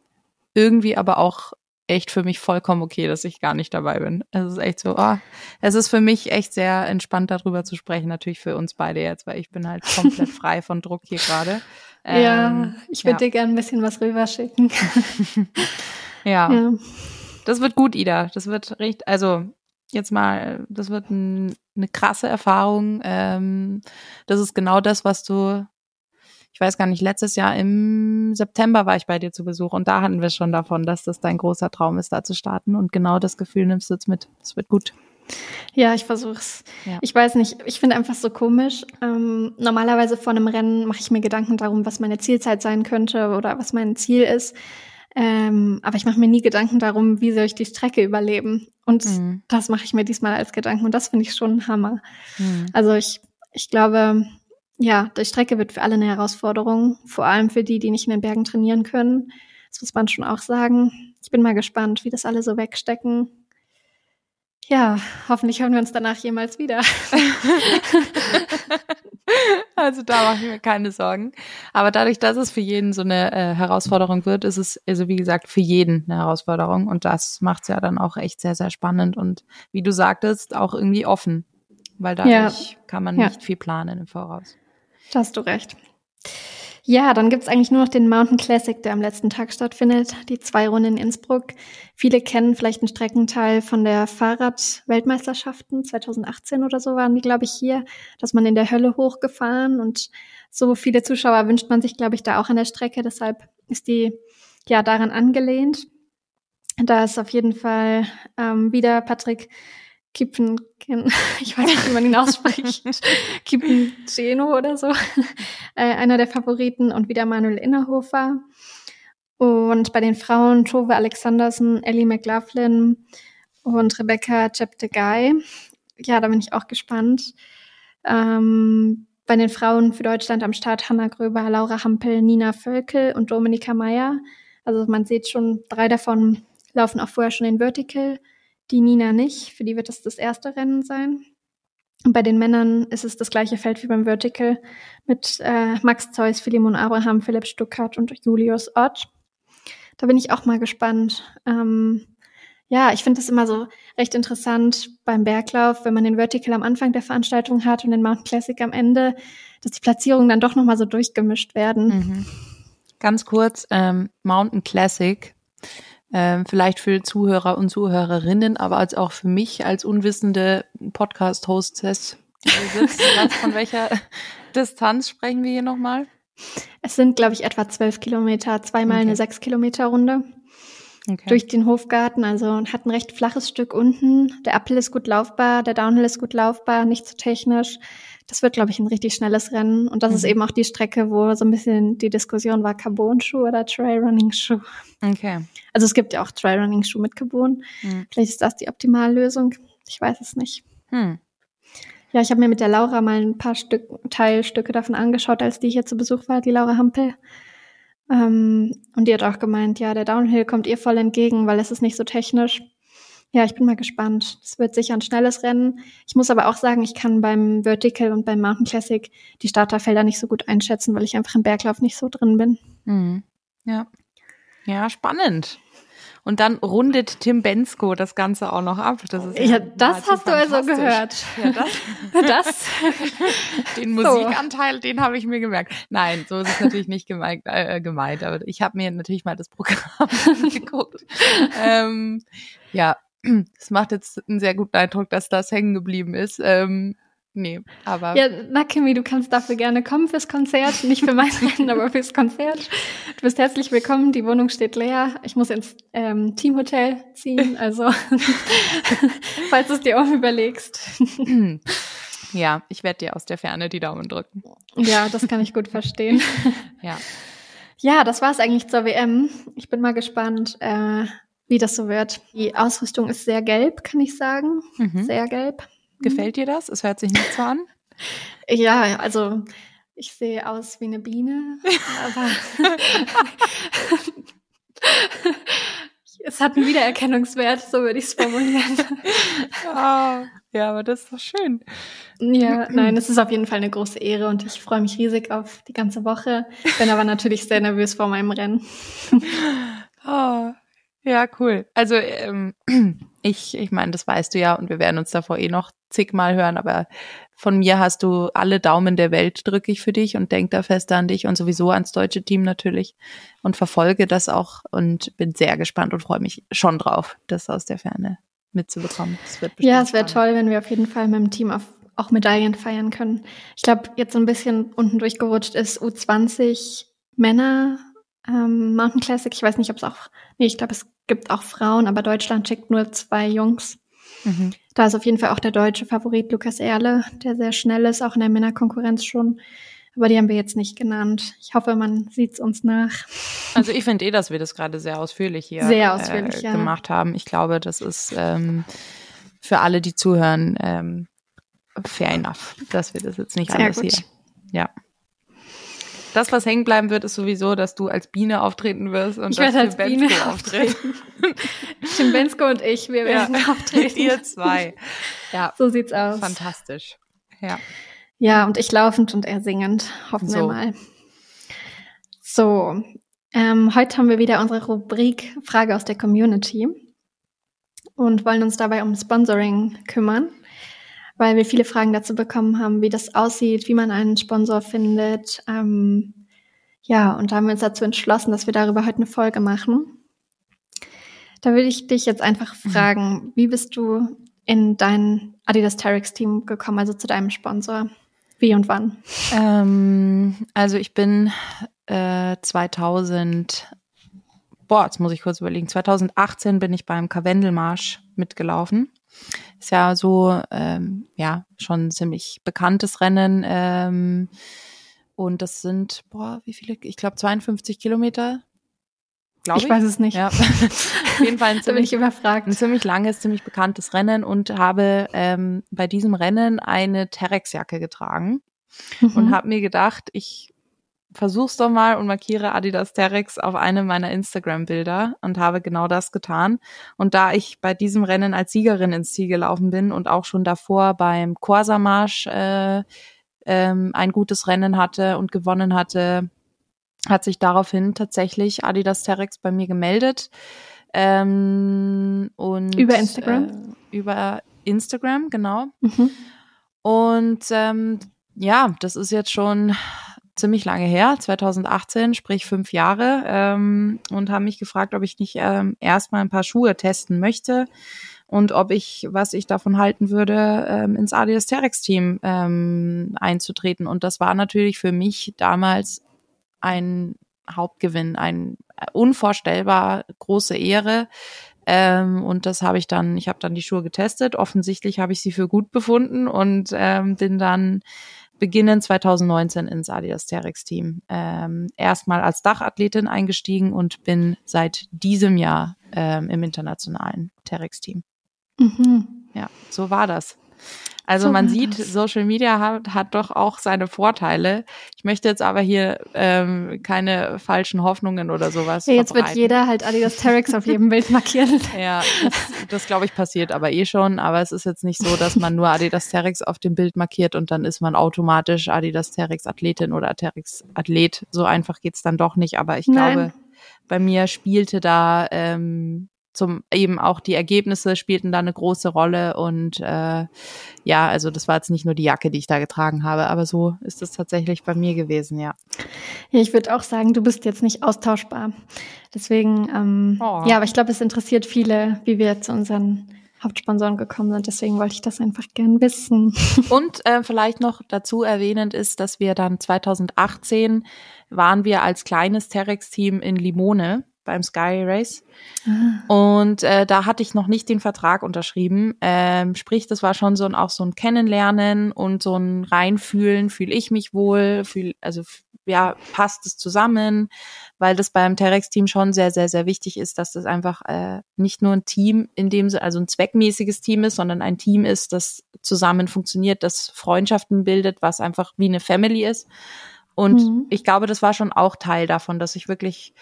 irgendwie aber auch echt für mich vollkommen okay, dass ich gar nicht dabei bin. Es ist echt so, oh, es ist für mich echt sehr entspannt darüber zu sprechen, natürlich für uns beide jetzt, weil ich bin halt komplett frei von Druck hier gerade. Ähm, ja, ich würde ja. dir gerne ein bisschen was rüberschicken. ja. ja. Das wird gut, Ida. Das wird richtig, also jetzt mal, das wird ein, eine krasse Erfahrung. Ähm, das ist genau das, was du ich weiß gar nicht, letztes Jahr im September war ich bei dir zu Besuch und da hatten wir schon davon, dass das dein großer Traum ist, da zu starten. Und genau das Gefühl nimmst du jetzt mit. Es wird gut. Ja, ich versuch's. Ja. Ich weiß nicht, ich finde einfach so komisch. Ähm, normalerweise vor einem Rennen mache ich mir Gedanken darum, was meine Zielzeit sein könnte oder was mein Ziel ist. Ähm, aber ich mache mir nie Gedanken darum, wie soll ich die Strecke überleben. Und mhm. das mache ich mir diesmal als Gedanken und das finde ich schon ein Hammer. Mhm. Also ich, ich glaube, ja, die Strecke wird für alle eine Herausforderung, vor allem für die, die nicht in den Bergen trainieren können. Das muss man schon auch sagen. Ich bin mal gespannt, wie das alle so wegstecken. Ja, hoffentlich hören wir uns danach jemals wieder. also da mache ich mir keine Sorgen. Aber dadurch, dass es für jeden so eine äh, Herausforderung wird, ist es, also wie gesagt, für jeden eine Herausforderung. Und das macht es ja dann auch echt sehr, sehr spannend und wie du sagtest, auch irgendwie offen. Weil dadurch ja. kann man nicht ja. viel planen im Voraus. Da hast du recht. Ja, dann gibt's eigentlich nur noch den Mountain Classic, der am letzten Tag stattfindet, die zwei Runden in Innsbruck. Viele kennen vielleicht einen Streckenteil von der Fahrrad-Weltmeisterschaften 2018 oder so waren die, glaube ich, hier, dass man in der Hölle hochgefahren und so viele Zuschauer wünscht man sich, glaube ich, da auch an der Strecke. Deshalb ist die ja daran angelehnt. Da ist auf jeden Fall ähm, wieder Patrick Kippen, ich weiß nicht, wie man ihn ausspricht, Kippen Geno oder so, äh, einer der Favoriten und wieder Manuel Innerhofer. Und bei den Frauen Tove Alexandersen, Ellie McLaughlin und Rebecca Cheptegei. Ja, da bin ich auch gespannt. Ähm, bei den Frauen für Deutschland am Start Hanna Gröber, Laura Hampel, Nina Völkel und Dominika Meyer. Also man sieht schon, drei davon laufen auch vorher schon in Vertical die Nina nicht, für die wird es das erste Rennen sein. Und bei den Männern ist es das gleiche Feld wie beim Vertical mit äh, Max Zeus, Philemon Abraham, Philipp Stuckert und Julius Ott. Da bin ich auch mal gespannt. Ähm, ja, ich finde es immer so recht interessant beim Berglauf, wenn man den Vertical am Anfang der Veranstaltung hat und den Mountain Classic am Ende, dass die Platzierungen dann doch nochmal so durchgemischt werden. Mhm. Ganz kurz, ähm, Mountain Classic ähm, vielleicht für Zuhörer und Zuhörerinnen, aber als auch für mich als unwissende Podcast-Hostess, von welcher Distanz sprechen wir hier nochmal? Es sind, glaube ich, etwa zwölf Kilometer, zweimal okay. eine sechs Kilometer Runde. Okay. Durch den Hofgarten, also hat ein recht flaches Stück unten. Der Uphill ist gut laufbar, der Downhill ist gut laufbar, nicht zu technisch. Das wird, glaube ich, ein richtig schnelles Rennen. Und das mhm. ist eben auch die Strecke, wo so ein bisschen die Diskussion war, Carbon-Schuh oder Trailrunning-Schuh. Okay. Also es gibt ja auch Trailrunning-Schuh mit Carbon. Mhm. Vielleicht ist das die Optimallösung. Ich weiß es nicht. Hm. Ja, ich habe mir mit der Laura mal ein paar Stück, Teilstücke davon angeschaut, als die hier zu Besuch war, die Laura Hampel. Ähm, und die hat auch gemeint, ja, der Downhill kommt ihr voll entgegen, weil es ist nicht so technisch. Ja, ich bin mal gespannt. Es wird sicher ein schnelles Rennen. Ich muss aber auch sagen, ich kann beim Vertical und beim Mountain Classic die Starterfelder nicht so gut einschätzen, weil ich einfach im Berglauf nicht so drin bin. Mhm. Ja. Ja, spannend. Und dann rundet Tim Bensko das Ganze auch noch ab. Das ist ja, das hast du also gehört. Ja, das. das. den Musikanteil, den habe ich mir gemerkt. Nein, so ist es natürlich nicht gemeint, äh, gemeint aber ich habe mir natürlich mal das Programm angeguckt. ähm, ja, es macht jetzt einen sehr guten Eindruck, dass das hängen geblieben ist. Ähm, Nee, aber. Ja, na Kimi, du kannst dafür gerne kommen fürs Konzert. Nicht für mein Rennen, aber fürs Konzert. Du bist herzlich willkommen. Die Wohnung steht leer. Ich muss ins ähm, Teamhotel ziehen. Also, falls du es dir auch überlegst. Ja, ich werde dir aus der Ferne die Daumen drücken. Ja, das kann ich gut verstehen. Ja. Ja, das war es eigentlich zur WM. Ich bin mal gespannt, äh, wie das so wird. Die Ausrüstung ist sehr gelb, kann ich sagen. Mhm. Sehr gelb. Gefällt dir das? Es hört sich nicht so an. Ja, also ich sehe aus wie eine Biene, aber es hat einen Wiedererkennungswert, so würde ich es formulieren. Oh, ja, aber das ist doch schön. Ja, nein, es ist auf jeden Fall eine große Ehre und ich freue mich riesig auf die ganze Woche. Bin aber natürlich sehr nervös vor meinem Rennen. Oh, ja, cool. Also ähm, ich, ich meine, das weißt du ja und wir werden uns davor eh noch zigmal hören, aber von mir hast du alle Daumen der Welt, drücke ich für dich und denk da fest an dich und sowieso ans deutsche Team natürlich und verfolge das auch und bin sehr gespannt und freue mich schon drauf, das aus der Ferne mitzubekommen. ja, es wäre toll, wenn wir auf jeden Fall mit dem Team auf, auch Medaillen feiern können. Ich glaube, jetzt so ein bisschen unten durchgerutscht ist U20 Männer ähm, Mountain Classic. Ich weiß nicht, ob es auch, nee, ich glaube, es gibt auch Frauen, aber Deutschland schickt nur zwei Jungs. Mhm. Da ist auf jeden Fall auch der deutsche Favorit Lukas Erle, der sehr schnell ist, auch in der Männerkonkurrenz schon. Aber die haben wir jetzt nicht genannt. Ich hoffe, man sieht es uns nach. Also ich finde eh, dass wir das gerade sehr ausführlich hier sehr ausführlich, äh, gemacht ja. haben. Ich glaube, das ist ähm, für alle, die zuhören, ähm, fair enough, dass wir das jetzt nicht sehr alles gut. hier. Ja. Das, was hängen bleiben wird, ist sowieso, dass du als Biene auftreten wirst und ich dass als Biene auftreten. Tim Bensko und ich, wir werden ja. auftreten. Ihr zwei. Ja. So sieht's aus. Fantastisch. Ja. Ja, und ich laufend und er singend. Hoffen so. wir mal. So. Ähm, heute haben wir wieder unsere Rubrik Frage aus der Community und wollen uns dabei um Sponsoring kümmern weil wir viele Fragen dazu bekommen haben, wie das aussieht, wie man einen Sponsor findet. Ähm, ja, und da haben wir uns dazu entschlossen, dass wir darüber heute eine Folge machen. Da würde ich dich jetzt einfach mhm. fragen, wie bist du in dein Adidas Terex Team gekommen, also zu deinem Sponsor? Wie und wann? Ähm, also ich bin äh, 2000, boah, jetzt muss ich kurz überlegen, 2018 bin ich beim Karwendelmarsch mitgelaufen. Ist ja so, ähm, ja, schon ein ziemlich bekanntes Rennen. Ähm, und das sind, boah, wie viele? Ich glaube 52 Kilometer. Glaube ich, ich weiß es nicht. Ja. Auf jeden Fall ein ziemlich, überfragt. ein ziemlich langes, ziemlich bekanntes Rennen und habe ähm, bei diesem Rennen eine Terex-Jacke getragen mhm. und habe mir gedacht, ich versuch's doch mal und markiere Adidas Terex auf einem meiner Instagram-Bilder und habe genau das getan. Und da ich bei diesem Rennen als Siegerin ins Ziel gelaufen bin und auch schon davor beim Corsa-Marsch äh, ähm, ein gutes Rennen hatte und gewonnen hatte, hat sich daraufhin tatsächlich Adidas Terex bei mir gemeldet. Ähm, und über Instagram? Äh, über Instagram, genau. Mhm. Und ähm, ja, das ist jetzt schon ziemlich lange her, 2018, sprich fünf Jahre, ähm, und haben mich gefragt, ob ich nicht ähm, erstmal ein paar Schuhe testen möchte, und ob ich, was ich davon halten würde, ähm, ins Adidas Terex Team ähm, einzutreten. Und das war natürlich für mich damals ein Hauptgewinn, ein unvorstellbar große Ehre. Ähm, und das habe ich dann, ich habe dann die Schuhe getestet. Offensichtlich habe ich sie für gut befunden und ähm, bin dann beginnend 2019 ins Adidas Terex Team ähm, erstmal als Dachathletin eingestiegen und bin seit diesem Jahr ähm, im internationalen Terex Team. Mhm. Ja, so war das. Also so man sieht. Social Media hat, hat doch auch seine Vorteile. Ich möchte jetzt aber hier ähm, keine falschen Hoffnungen oder sowas. Ja, jetzt verbreiten. wird jeder halt Adidas Terex auf jedem Bild markieren. Ja, das, das glaube ich passiert aber eh schon. Aber es ist jetzt nicht so, dass man nur Adidas Terex auf dem Bild markiert und dann ist man automatisch Adidas Terex Athletin oder Terex Athlet. So einfach geht's dann doch nicht. Aber ich Nein. glaube, bei mir spielte da ähm, zum eben auch die Ergebnisse spielten da eine große Rolle und äh, ja, also das war jetzt nicht nur die Jacke, die ich da getragen habe, aber so ist es tatsächlich bei mir gewesen, ja. Ja, ich würde auch sagen, du bist jetzt nicht austauschbar. Deswegen, ähm, oh. ja, aber ich glaube, es interessiert viele, wie wir zu unseren Hauptsponsoren gekommen sind. Deswegen wollte ich das einfach gern wissen. Und äh, vielleicht noch dazu erwähnend ist, dass wir dann 2018 waren wir als kleines Terex-Team in Limone beim Sky Race. Ah. Und äh, da hatte ich noch nicht den Vertrag unterschrieben. Ähm, sprich, das war schon so ein auch so ein Kennenlernen und so ein Reinfühlen, fühle ich mich wohl, fühl, also ja, passt es zusammen, weil das beim Terex-Team schon sehr, sehr, sehr wichtig ist, dass das einfach äh, nicht nur ein Team in dem also ein zweckmäßiges Team ist, sondern ein Team ist, das zusammen funktioniert, das Freundschaften bildet, was einfach wie eine Family ist. Und mhm. ich glaube, das war schon auch Teil davon, dass ich wirklich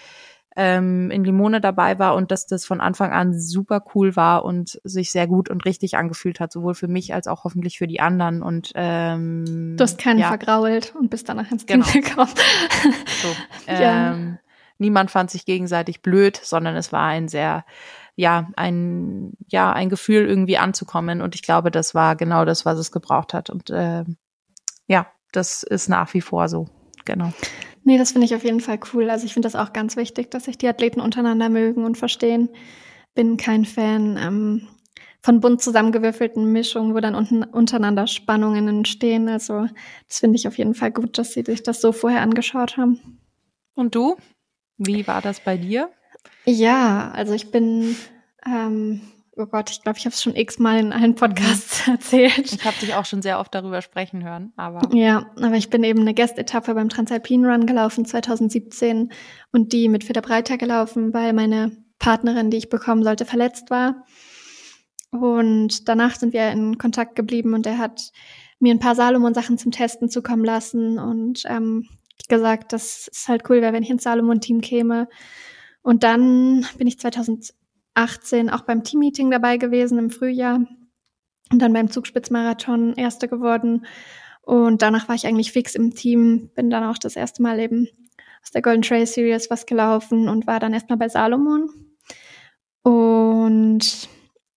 ähm, in Limone dabei war und dass das von Anfang an super cool war und sich sehr gut und richtig angefühlt hat, sowohl für mich als auch hoffentlich für die anderen. Und ähm, du hast keinen ja. vergrault und bist danach ins genau. gekommen. so, ja. ähm, niemand fand sich gegenseitig blöd, sondern es war ein sehr ja, ein, ja, ein Gefühl irgendwie anzukommen. Und ich glaube, das war genau das, was es gebraucht hat. Und äh, ja, das ist nach wie vor so. Genau. Nee, das finde ich auf jeden Fall cool. Also ich finde das auch ganz wichtig, dass sich die Athleten untereinander mögen und verstehen. Bin kein Fan ähm, von bunt zusammengewürfelten Mischungen, wo dann unten, untereinander Spannungen entstehen. Also das finde ich auf jeden Fall gut, dass sie sich das so vorher angeschaut haben. Und du? Wie war das bei dir? Ja, also ich bin ähm, oh Gott, ich glaube, ich habe es schon x-mal in allen Podcasts erzählt. Ich habe dich auch schon sehr oft darüber sprechen hören, aber. Ja, aber ich bin eben eine Guest-Etappe beim Transalpine Run gelaufen 2017 und die mit Feder Breiter gelaufen, weil meine Partnerin, die ich bekommen sollte, verletzt war. Und danach sind wir in Kontakt geblieben und er hat mir ein paar Salomon-Sachen zum Testen zukommen lassen und ähm, gesagt, das ist halt cool wäre, wenn ich ins Salomon-Team käme. Und dann bin ich 2000 18 auch beim Teammeeting dabei gewesen im Frühjahr und dann beim Zugspitzmarathon Erste geworden. Und danach war ich eigentlich fix im Team, bin dann auch das erste Mal eben aus der Golden Trail Series was gelaufen und war dann erstmal bei Salomon und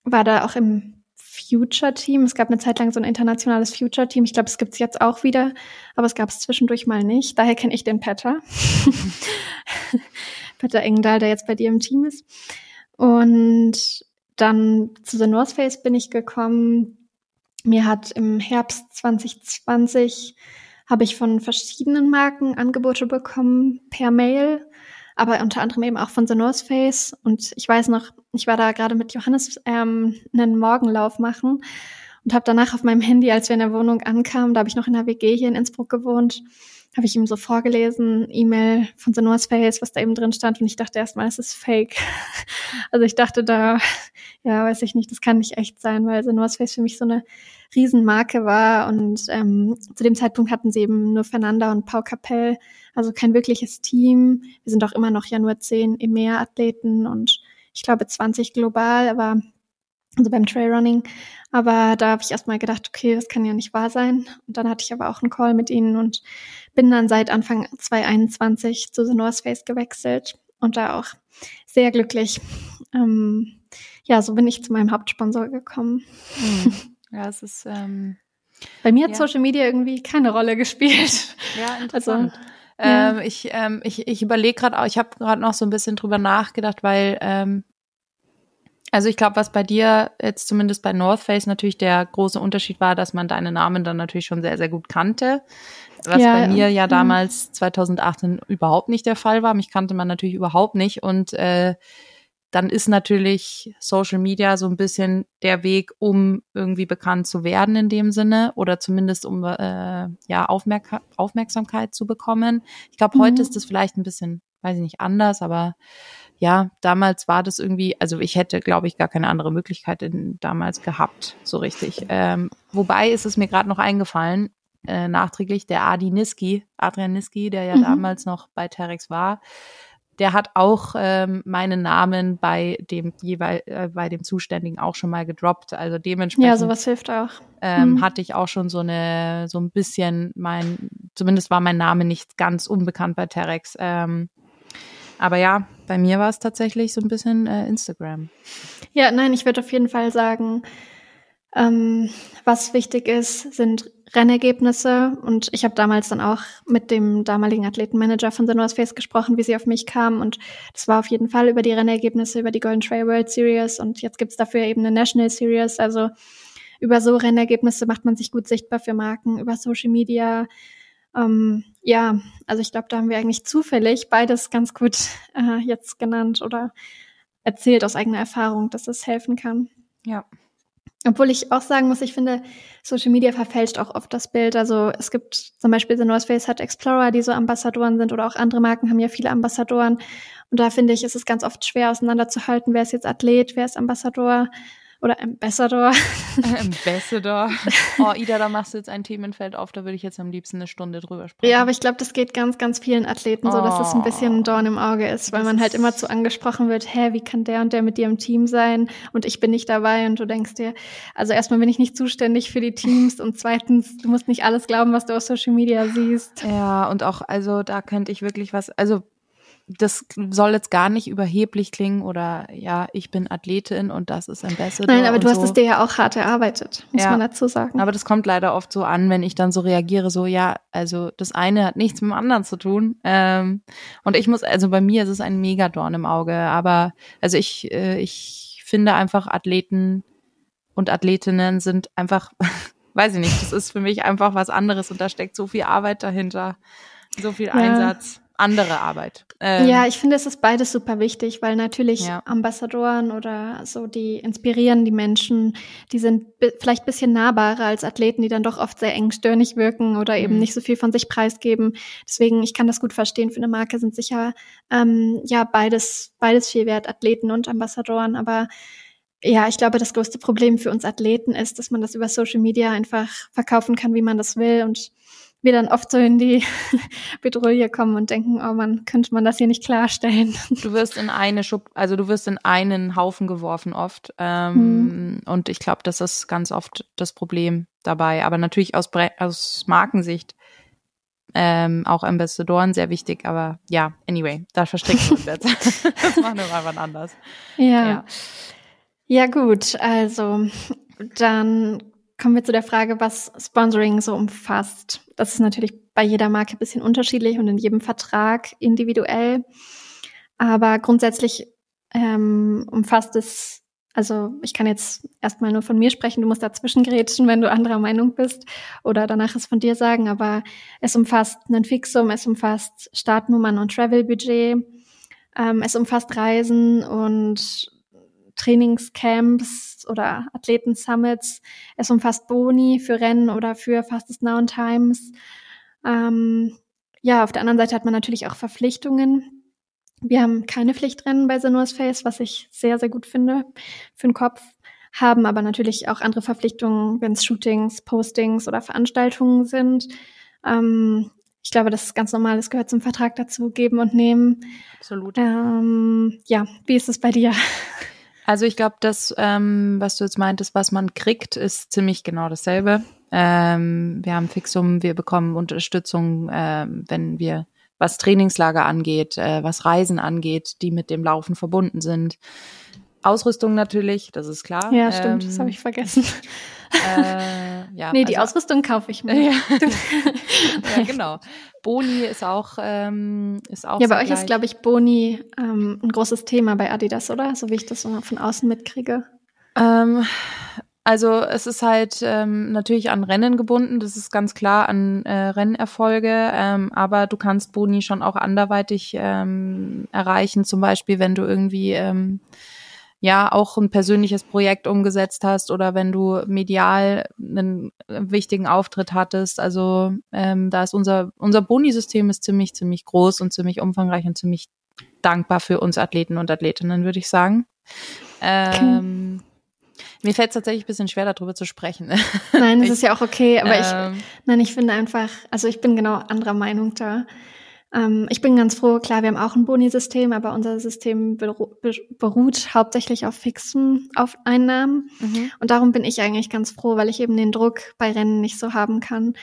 war da auch im Future Team. Es gab eine Zeit lang so ein internationales Future Team. Ich glaube, es gibt es jetzt auch wieder, aber es gab es zwischendurch mal nicht. Daher kenne ich den Petter. Petter Engdahl, der jetzt bei dir im Team ist. Und dann zu The North Face bin ich gekommen. Mir hat im Herbst 2020 habe ich von verschiedenen Marken Angebote bekommen per Mail, aber unter anderem eben auch von The North Face. Und ich weiß noch, ich war da gerade mit Johannes ähm, einen Morgenlauf machen und habe danach auf meinem Handy, als wir in der Wohnung ankamen, da habe ich noch in der WG hier in Innsbruck gewohnt, habe ich ihm so vorgelesen, E-Mail von The North Face, was da eben drin stand. Und ich dachte erstmal, es ist fake. Also ich dachte da, ja, weiß ich nicht, das kann nicht echt sein, weil The North Face für mich so eine Riesenmarke war. Und ähm, zu dem Zeitpunkt hatten sie eben nur Fernanda und Pau Capell, also kein wirkliches Team. Wir sind auch immer noch ja nur zehn EMEA-Athleten und ich glaube 20 global, aber also beim Trailrunning. Aber da habe ich erstmal gedacht, okay, das kann ja nicht wahr sein. Und dann hatte ich aber auch einen Call mit ihnen und bin dann seit Anfang 2021 zu The North Face gewechselt und da auch sehr glücklich. Ähm, ja, so bin ich zu meinem Hauptsponsor gekommen. Hm. Ja, es ist ähm, bei mir hat ja. Social Media irgendwie keine Rolle gespielt. Ja, interessant. Also, ähm, ich ähm, ich, ich überlege gerade auch, ich habe gerade noch so ein bisschen drüber nachgedacht, weil ähm, Also ich glaube, was bei dir jetzt zumindest bei North Face natürlich der große Unterschied war, dass man deine Namen dann natürlich schon sehr, sehr gut kannte. Was ja, bei mir ja mhm. damals 2018 überhaupt nicht der Fall war. Mich kannte man natürlich überhaupt nicht. Und äh, dann ist natürlich Social Media so ein bisschen der Weg, um irgendwie bekannt zu werden in dem Sinne oder zumindest um äh, ja Aufmerk Aufmerksamkeit zu bekommen. Ich glaube, heute mhm. ist das vielleicht ein bisschen, weiß ich nicht, anders, aber ja, damals war das irgendwie, also ich hätte, glaube ich, gar keine andere Möglichkeit in, damals gehabt, so richtig. Ähm, wobei ist es mir gerade noch eingefallen, äh, nachträglich, der Adi Niski, Adrian Niski, der ja mhm. damals noch bei Terex war, der hat auch ähm, meinen Namen bei dem jeweil äh, bei dem Zuständigen auch schon mal gedroppt. Also dementsprechend. Ja, sowas hilft auch. Ähm, mhm. Hatte ich auch schon so eine so ein bisschen mein, zumindest war mein Name nicht ganz unbekannt bei Terex. Ähm, aber ja, bei mir war es tatsächlich so ein bisschen äh, Instagram. Ja, nein, ich würde auf jeden Fall sagen, ähm, was wichtig ist, sind Rennergebnisse. Und ich habe damals dann auch mit dem damaligen Athletenmanager von The North Face gesprochen, wie sie auf mich kam. Und das war auf jeden Fall über die Rennergebnisse, über die Golden Trail World Series. Und jetzt gibt's dafür eben eine National Series. Also über so Rennergebnisse macht man sich gut sichtbar für Marken, über Social Media. Ähm, ja, also ich glaube, da haben wir eigentlich zufällig beides ganz gut äh, jetzt genannt oder erzählt aus eigener Erfahrung, dass es helfen kann. Ja. Obwohl ich auch sagen muss, ich finde, Social Media verfälscht auch oft das Bild. Also es gibt zum Beispiel The North Face hat Explorer, die so Ambassadoren sind oder auch andere Marken haben ja viele Ambassadoren. Und da finde ich, ist es ganz oft schwer auseinanderzuhalten, wer ist jetzt Athlet, wer ist Ambassador. Oder Ambassador. Ambassador. Oh, Ida, da machst du jetzt ein Themenfeld auf, da würde ich jetzt am liebsten eine Stunde drüber sprechen. Ja, aber ich glaube, das geht ganz, ganz vielen Athleten so, dass es ein bisschen ein Dorn im Auge ist, weil man halt immer zu angesprochen wird, hä, wie kann der und der mit dir im Team sein und ich bin nicht dabei und du denkst dir, also erstmal bin ich nicht zuständig für die Teams und zweitens, du musst nicht alles glauben, was du auf Social Media siehst. Ja, und auch, also da könnte ich wirklich was, also das soll jetzt gar nicht überheblich klingen oder ja, ich bin Athletin und das ist ein Ambassador. Nein, aber du hast so. es dir ja auch hart erarbeitet, muss ja, man dazu sagen. Aber das kommt leider oft so an, wenn ich dann so reagiere, so ja, also das eine hat nichts mit dem anderen zu tun. Ähm, und ich muss, also bei mir ist es ein Megadorn im Auge, aber also ich, äh, ich finde einfach Athleten und Athletinnen sind einfach, weiß ich nicht, das ist für mich einfach was anderes und da steckt so viel Arbeit dahinter, so viel ja. Einsatz andere Arbeit. Ähm, ja, ich finde, es ist beides super wichtig, weil natürlich ja. Ambassadoren oder so, die inspirieren die Menschen, die sind vielleicht bisschen nahbarer als Athleten, die dann doch oft sehr engstirnig wirken oder eben mhm. nicht so viel von sich preisgeben. Deswegen, ich kann das gut verstehen. Für eine Marke sind sicher ähm, ja beides, beides viel wert, Athleten und Ambassadoren, aber ja, ich glaube, das größte Problem für uns Athleten ist, dass man das über Social Media einfach verkaufen kann, wie man das will und wir dann oft so in die Bedrohung kommen und denken, oh man, könnte man das hier nicht klarstellen. Du wirst in eine Schub, also du wirst in einen Haufen geworfen oft. Ähm, hm. Und ich glaube, das ist ganz oft das Problem dabei. Aber natürlich aus, aus Markensicht ähm, auch Ambassadoren sehr wichtig. Aber ja, anyway, da verstricken wir uns jetzt. das machen wir mal wann anders. Ja. ja. Ja, gut, also dann kommen wir zu der Frage, was Sponsoring so umfasst. Das ist natürlich bei jeder Marke ein bisschen unterschiedlich und in jedem Vertrag individuell. Aber grundsätzlich ähm, umfasst es, also ich kann jetzt erstmal nur von mir sprechen, du musst dazwischen grätschen, wenn du anderer Meinung bist oder danach es von dir sagen, aber es umfasst einen Fixum, es umfasst Startnummern und Travelbudget, ähm, es umfasst Reisen und Trainingscamps oder Athleten-Summits. Es umfasst Boni für Rennen oder für Fastest Now Times. Ähm, ja, auf der anderen Seite hat man natürlich auch Verpflichtungen. Wir haben keine Pflichtrennen bei Sinuous Face, was ich sehr, sehr gut finde für den Kopf. Haben aber natürlich auch andere Verpflichtungen, wenn es Shootings, Postings oder Veranstaltungen sind. Ähm, ich glaube, das ist ganz normal. Es gehört zum Vertrag dazu, geben und nehmen. Absolut. Ähm, ja, wie ist es bei dir? Also ich glaube, das, ähm, was du jetzt meintest, was man kriegt, ist ziemlich genau dasselbe. Ähm, wir haben Fixum, wir bekommen Unterstützung, äh, wenn wir was Trainingslager angeht, äh, was Reisen angeht, die mit dem Laufen verbunden sind. Ausrüstung natürlich, das ist klar. Ja, stimmt, ähm, das habe ich vergessen. Äh, ja, nee, die also, Ausrüstung kaufe ich mir. Ja. ja, genau. Boni ist auch, ähm, ist auch. Ja, bei euch gleich. ist, glaube ich, Boni ähm, ein großes Thema bei Adidas, oder? So wie ich das so von außen mitkriege. Ähm, also es ist halt ähm, natürlich an Rennen gebunden, das ist ganz klar an äh, Rennerfolge, ähm, aber du kannst Boni schon auch anderweitig ähm, erreichen, zum Beispiel wenn du irgendwie ähm, ja auch ein persönliches Projekt umgesetzt hast oder wenn du medial einen wichtigen Auftritt hattest. Also ähm, da ist unser unser Boni-System ist ziemlich ziemlich groß und ziemlich umfangreich und ziemlich dankbar für uns Athleten und Athletinnen, würde ich sagen. Ähm, okay. Mir fällt es tatsächlich ein bisschen schwer, darüber zu sprechen. Nein, das ist ja auch okay, aber ähm, ich, nein, ich finde einfach, also ich bin genau anderer Meinung da. Ähm, ich bin ganz froh, klar, wir haben auch ein Boni-System, aber unser System beru beruht hauptsächlich auf fixen auf Einnahmen. Mhm. Und darum bin ich eigentlich ganz froh, weil ich eben den Druck bei Rennen nicht so haben kann.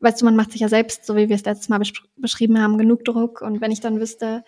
Weißt du, man macht sich ja selbst, so wie wir es letztes Mal beschrieben haben, genug Druck. Und wenn ich dann wüsste,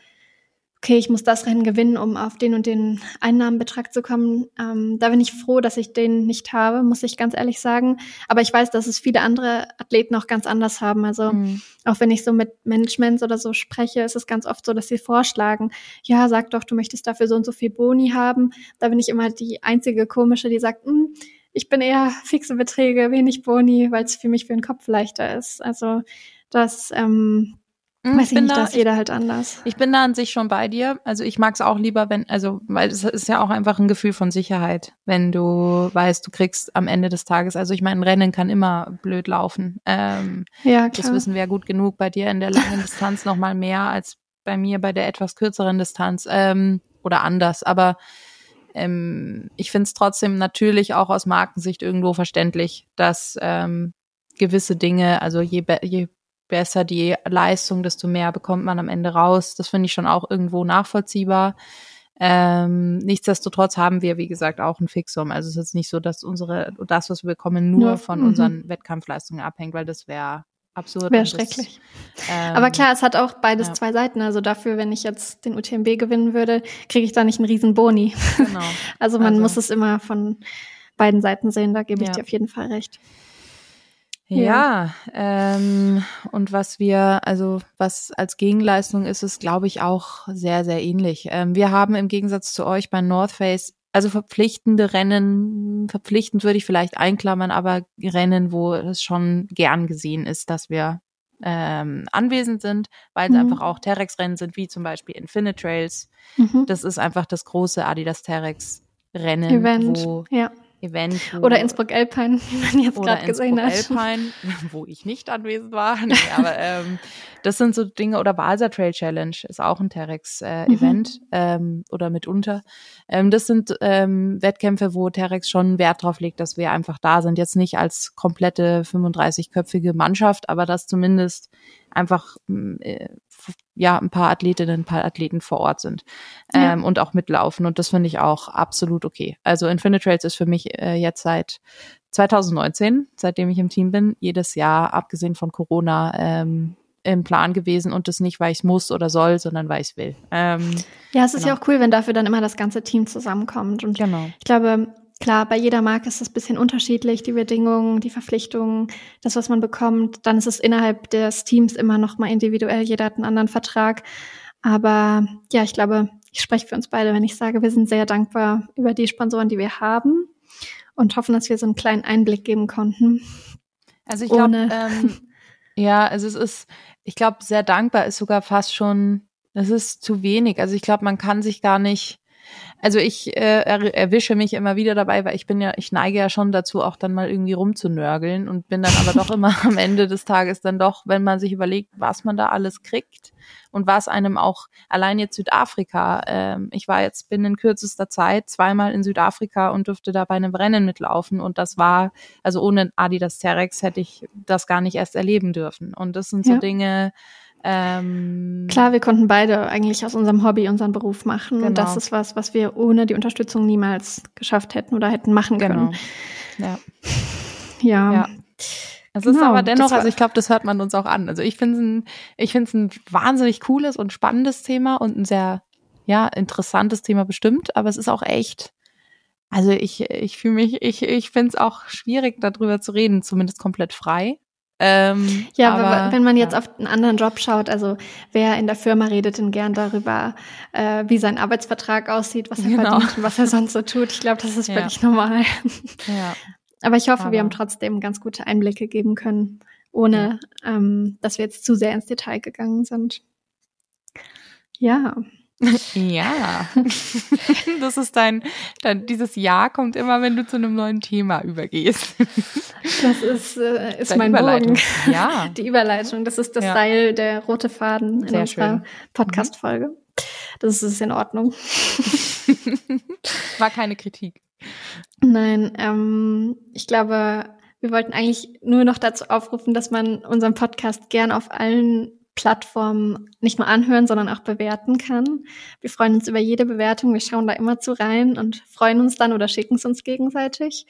okay, ich muss das Rennen gewinnen, um auf den und den Einnahmenbetrag zu kommen. Ähm, da bin ich froh, dass ich den nicht habe, muss ich ganz ehrlich sagen. Aber ich weiß, dass es viele andere Athleten auch ganz anders haben. Also mhm. auch wenn ich so mit Managements oder so spreche, ist es ganz oft so, dass sie vorschlagen, ja, sag doch, du möchtest dafür so und so viel Boni haben. Da bin ich immer die einzige komische, die sagt, hm, ich bin eher fixe Beträge, wenig Boni, weil es für mich für den Kopf leichter ist. Also das ähm, hm, Weiß ich, ich nicht, da, dass jeder halt anders. Ich bin da an sich schon bei dir. Also ich mag es auch lieber, wenn, also, weil es ist ja auch einfach ein Gefühl von Sicherheit, wenn du weißt, du kriegst am Ende des Tages, also ich meine, Rennen kann immer blöd laufen. Ähm, ja, klar. Das wissen wir ja gut genug. Bei dir in der langen Distanz noch mal mehr als bei mir bei der etwas kürzeren Distanz ähm, oder anders. Aber ähm, ich finde es trotzdem natürlich auch aus Markensicht irgendwo verständlich, dass ähm, gewisse Dinge, also je, je besser die Leistung, desto mehr bekommt man am Ende raus. Das finde ich schon auch irgendwo nachvollziehbar. Ähm, nichtsdestotrotz haben wir, wie gesagt, auch ein Fixum. Also es ist jetzt nicht so, dass unsere, das, was wir bekommen, nur ja, von -hmm. unseren Wettkampfleistungen abhängt, weil das wäre absurd. Wäre schrecklich. ähm, Aber klar, es hat auch beides ja. zwei Seiten. Also dafür, wenn ich jetzt den UTMB gewinnen würde, kriege ich da nicht einen riesen Boni. Genau. also man also. muss es immer von beiden Seiten sehen, da gebe ich ja. dir auf jeden Fall recht. Ja, ähm, und was wir, also was als Gegenleistung ist, ist, glaube ich, auch sehr, sehr ähnlich. Ähm, wir haben im Gegensatz zu euch bei North Face, also verpflichtende Rennen, verpflichtend würde ich vielleicht einklammern, aber Rennen, wo es schon gern gesehen ist, dass wir ähm, anwesend sind, weil es mhm. einfach auch Terex-Rennen sind, wie zum Beispiel Infinite Trails. Mhm. Das ist einfach das große Adidas Terex Rennen, Event, wo ja. Event. Oder Innsbruck Alpine, wie man jetzt gerade gesehen hat. Alpine, wo ich nicht anwesend war. Nee, aber ähm, das sind so Dinge, oder Balsa Trail Challenge ist auch ein Terex-Event äh, mhm. ähm, oder mitunter. Ähm, das sind ähm, Wettkämpfe, wo Terex schon Wert drauf legt, dass wir einfach da sind. Jetzt nicht als komplette 35-köpfige Mannschaft, aber dass zumindest einfach äh, ja ein paar Athletinnen, ein paar Athleten vor Ort sind ähm, ja. und auch mitlaufen. Und das finde ich auch absolut okay. Also Infinite Trails ist für mich äh, jetzt seit 2019, seitdem ich im Team bin, jedes Jahr, abgesehen von Corona, ähm, im Plan gewesen und das nicht, weil ich es muss oder soll, sondern weil ich es will. Ähm, ja, es ist genau. ja auch cool, wenn dafür dann immer das ganze Team zusammenkommt. Und genau. ich glaube, Klar, bei jeder Marke ist es ein bisschen unterschiedlich, die Bedingungen, die Verpflichtungen, das, was man bekommt. Dann ist es innerhalb des Teams immer noch mal individuell. Jeder hat einen anderen Vertrag. Aber ja, ich glaube, ich spreche für uns beide, wenn ich sage, wir sind sehr dankbar über die Sponsoren, die wir haben und hoffen, dass wir so einen kleinen Einblick geben konnten. Also ich glaube, ähm, ja, also es ist, ich glaube, sehr dankbar ist sogar fast schon, das ist zu wenig. Also ich glaube, man kann sich gar nicht also ich äh, er, erwische mich immer wieder dabei, weil ich bin ja, ich neige ja schon dazu, auch dann mal irgendwie rumzunörgeln und bin dann aber doch immer am Ende des Tages dann doch, wenn man sich überlegt, was man da alles kriegt und was einem auch allein jetzt Südafrika. Ähm, ich war jetzt bin in kürzester Zeit zweimal in Südafrika und durfte da bei einem Rennen mitlaufen und das war also ohne Adidas Terex hätte ich das gar nicht erst erleben dürfen und das sind so ja. Dinge ähm, Klar, wir konnten beide eigentlich aus unserem Hobby unseren Beruf machen. Genau. Und das ist was, was wir ohne die Unterstützung niemals geschafft hätten oder hätten machen können. Genau. Ja. Ja. ja. Es genau, ist aber dennoch, also ich glaube, das hört man uns auch an. Also ich finde es ein, ich finde es ein wahnsinnig cooles und spannendes Thema und ein sehr, ja, interessantes Thema bestimmt, aber es ist auch echt Also ich, ich fühle mich, ich, ich finde es auch schwierig, darüber zu reden, zumindest komplett frei. Ähm, ja, aber, wenn man jetzt ja. auf einen anderen Job schaut, also wer in der Firma redet denn gern darüber, äh, wie sein Arbeitsvertrag aussieht, was er Genau. verdient und was er sonst so tut. Ich glaube, das ist Ja. völlig normal. Ja. Aber ich hoffe, wir Aber- haben trotzdem ganz gute Einblicke geben können, ohne ähm, dass wir jetzt zu sehr ins Detail gegangen sind. Ja, Ja. Das ist dein, dein, dieses Ja kommt immer, wenn du zu einem neuen Thema übergehst. das ist, äh, ist Deine mein Überleitung. Bogen. Ja. Die Überleitung, das ist das Ja. Seil, der rote Faden in Sehr unserer. Mhm. Podcast-Folge. Das ist in Ordnung. War keine Kritik. Nein, ähm, ich glaube, wir wollten eigentlich nur noch dazu aufrufen, dass man unseren Podcast gern auf allen Plattformen nicht nur anhören, sondern auch bewerten kann. Wir freuen uns über jede Bewertung. Wir schauen da immer zu rein und freuen uns dann oder schicken es uns gegenseitig.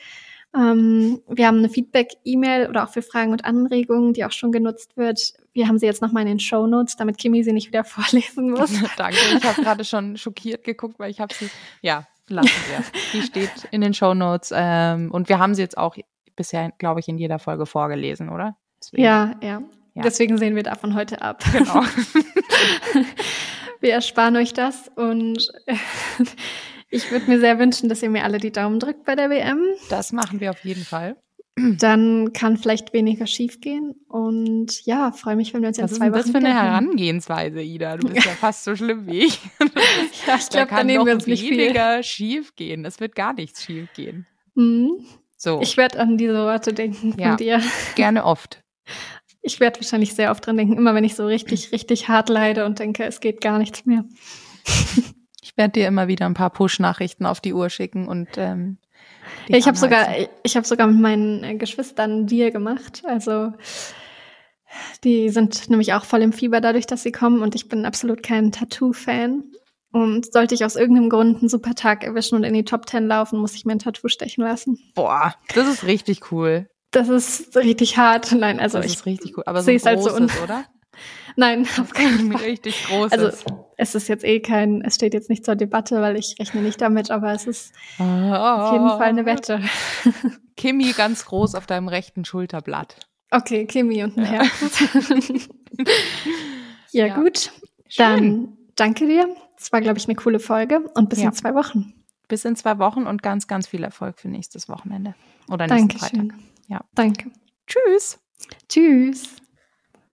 Ähm, wir haben eine Feedback-E-Mail oder auch für Fragen und Anregungen, die auch schon genutzt wird. Wir haben sie jetzt nochmal in den Show Notes, damit Kimi sie nicht wieder vorlesen muss. Danke. Ich habe gerade schon schockiert geguckt, weil ich habe sie. Ja, lassen wir. Die steht in den Show Notes ähm, und wir haben sie jetzt auch bisher, glaube ich, in jeder Folge vorgelesen, oder? Deswegen- Ja, ja. Ja. Deswegen sehen wir davon heute ab. Genau. Wir ersparen euch das und ich würde mir sehr wünschen, dass ihr mir alle die Daumen drückt bei der WM. Das machen wir auf jeden Fall. Dann kann vielleicht weniger schiefgehen und ja, freue mich, wenn wir uns in Was ist zwei Wochen das für eine. Herangehensweise, Ida? Du bist ja fast so schlimm wie ich. Ja, ich glaube, da kann nehmen wir uns nicht weniger schief gehen. Es wird gar nichts schief gehen. Hm. So, Ich werde an diese Worte denken von Ja. dir. gerne oft. Ich werde wahrscheinlich sehr oft dran denken, immer wenn ich so richtig, richtig hart leide und denke, es geht gar nichts mehr. Ich werde dir immer wieder ein paar Push-Nachrichten auf die Uhr schicken und ähm, Ja, ich habe sogar, ich habe sogar mit meinen äh, Geschwistern Deal gemacht. Also die sind nämlich auch voll im Fieber dadurch, dass sie kommen und ich bin absolut kein Tattoo-Fan. Und sollte ich aus irgendeinem Grund einen super Tag erwischen und in die Top Ten laufen, muss ich mir ein Tattoo stechen lassen. Boah, das ist richtig cool. Das ist richtig hart. Nein, also das ich, ist richtig cool. Aber so ein es halt so großes, oder? nein, auf keinen Ein Fall. richtig großes. Also es ist jetzt eh kein, es steht jetzt nicht zur Debatte, weil ich rechne nicht damit, aber es ist auf jeden Fall eine Wette. Kimi ganz groß auf deinem rechten Schulterblatt. Okay, Kimi und ein Ja. Herz. ja, Ja. gut. Schön. Dann danke dir. Das war, glaube ich, eine coole Folge und bis Ja. in zwei Wochen. Bis in zwei Wochen und ganz, ganz viel Erfolg für nächstes Wochenende. Oder nächsten Dankeschön. Freitag. Ja. Danke. Tschüss. Tschüss.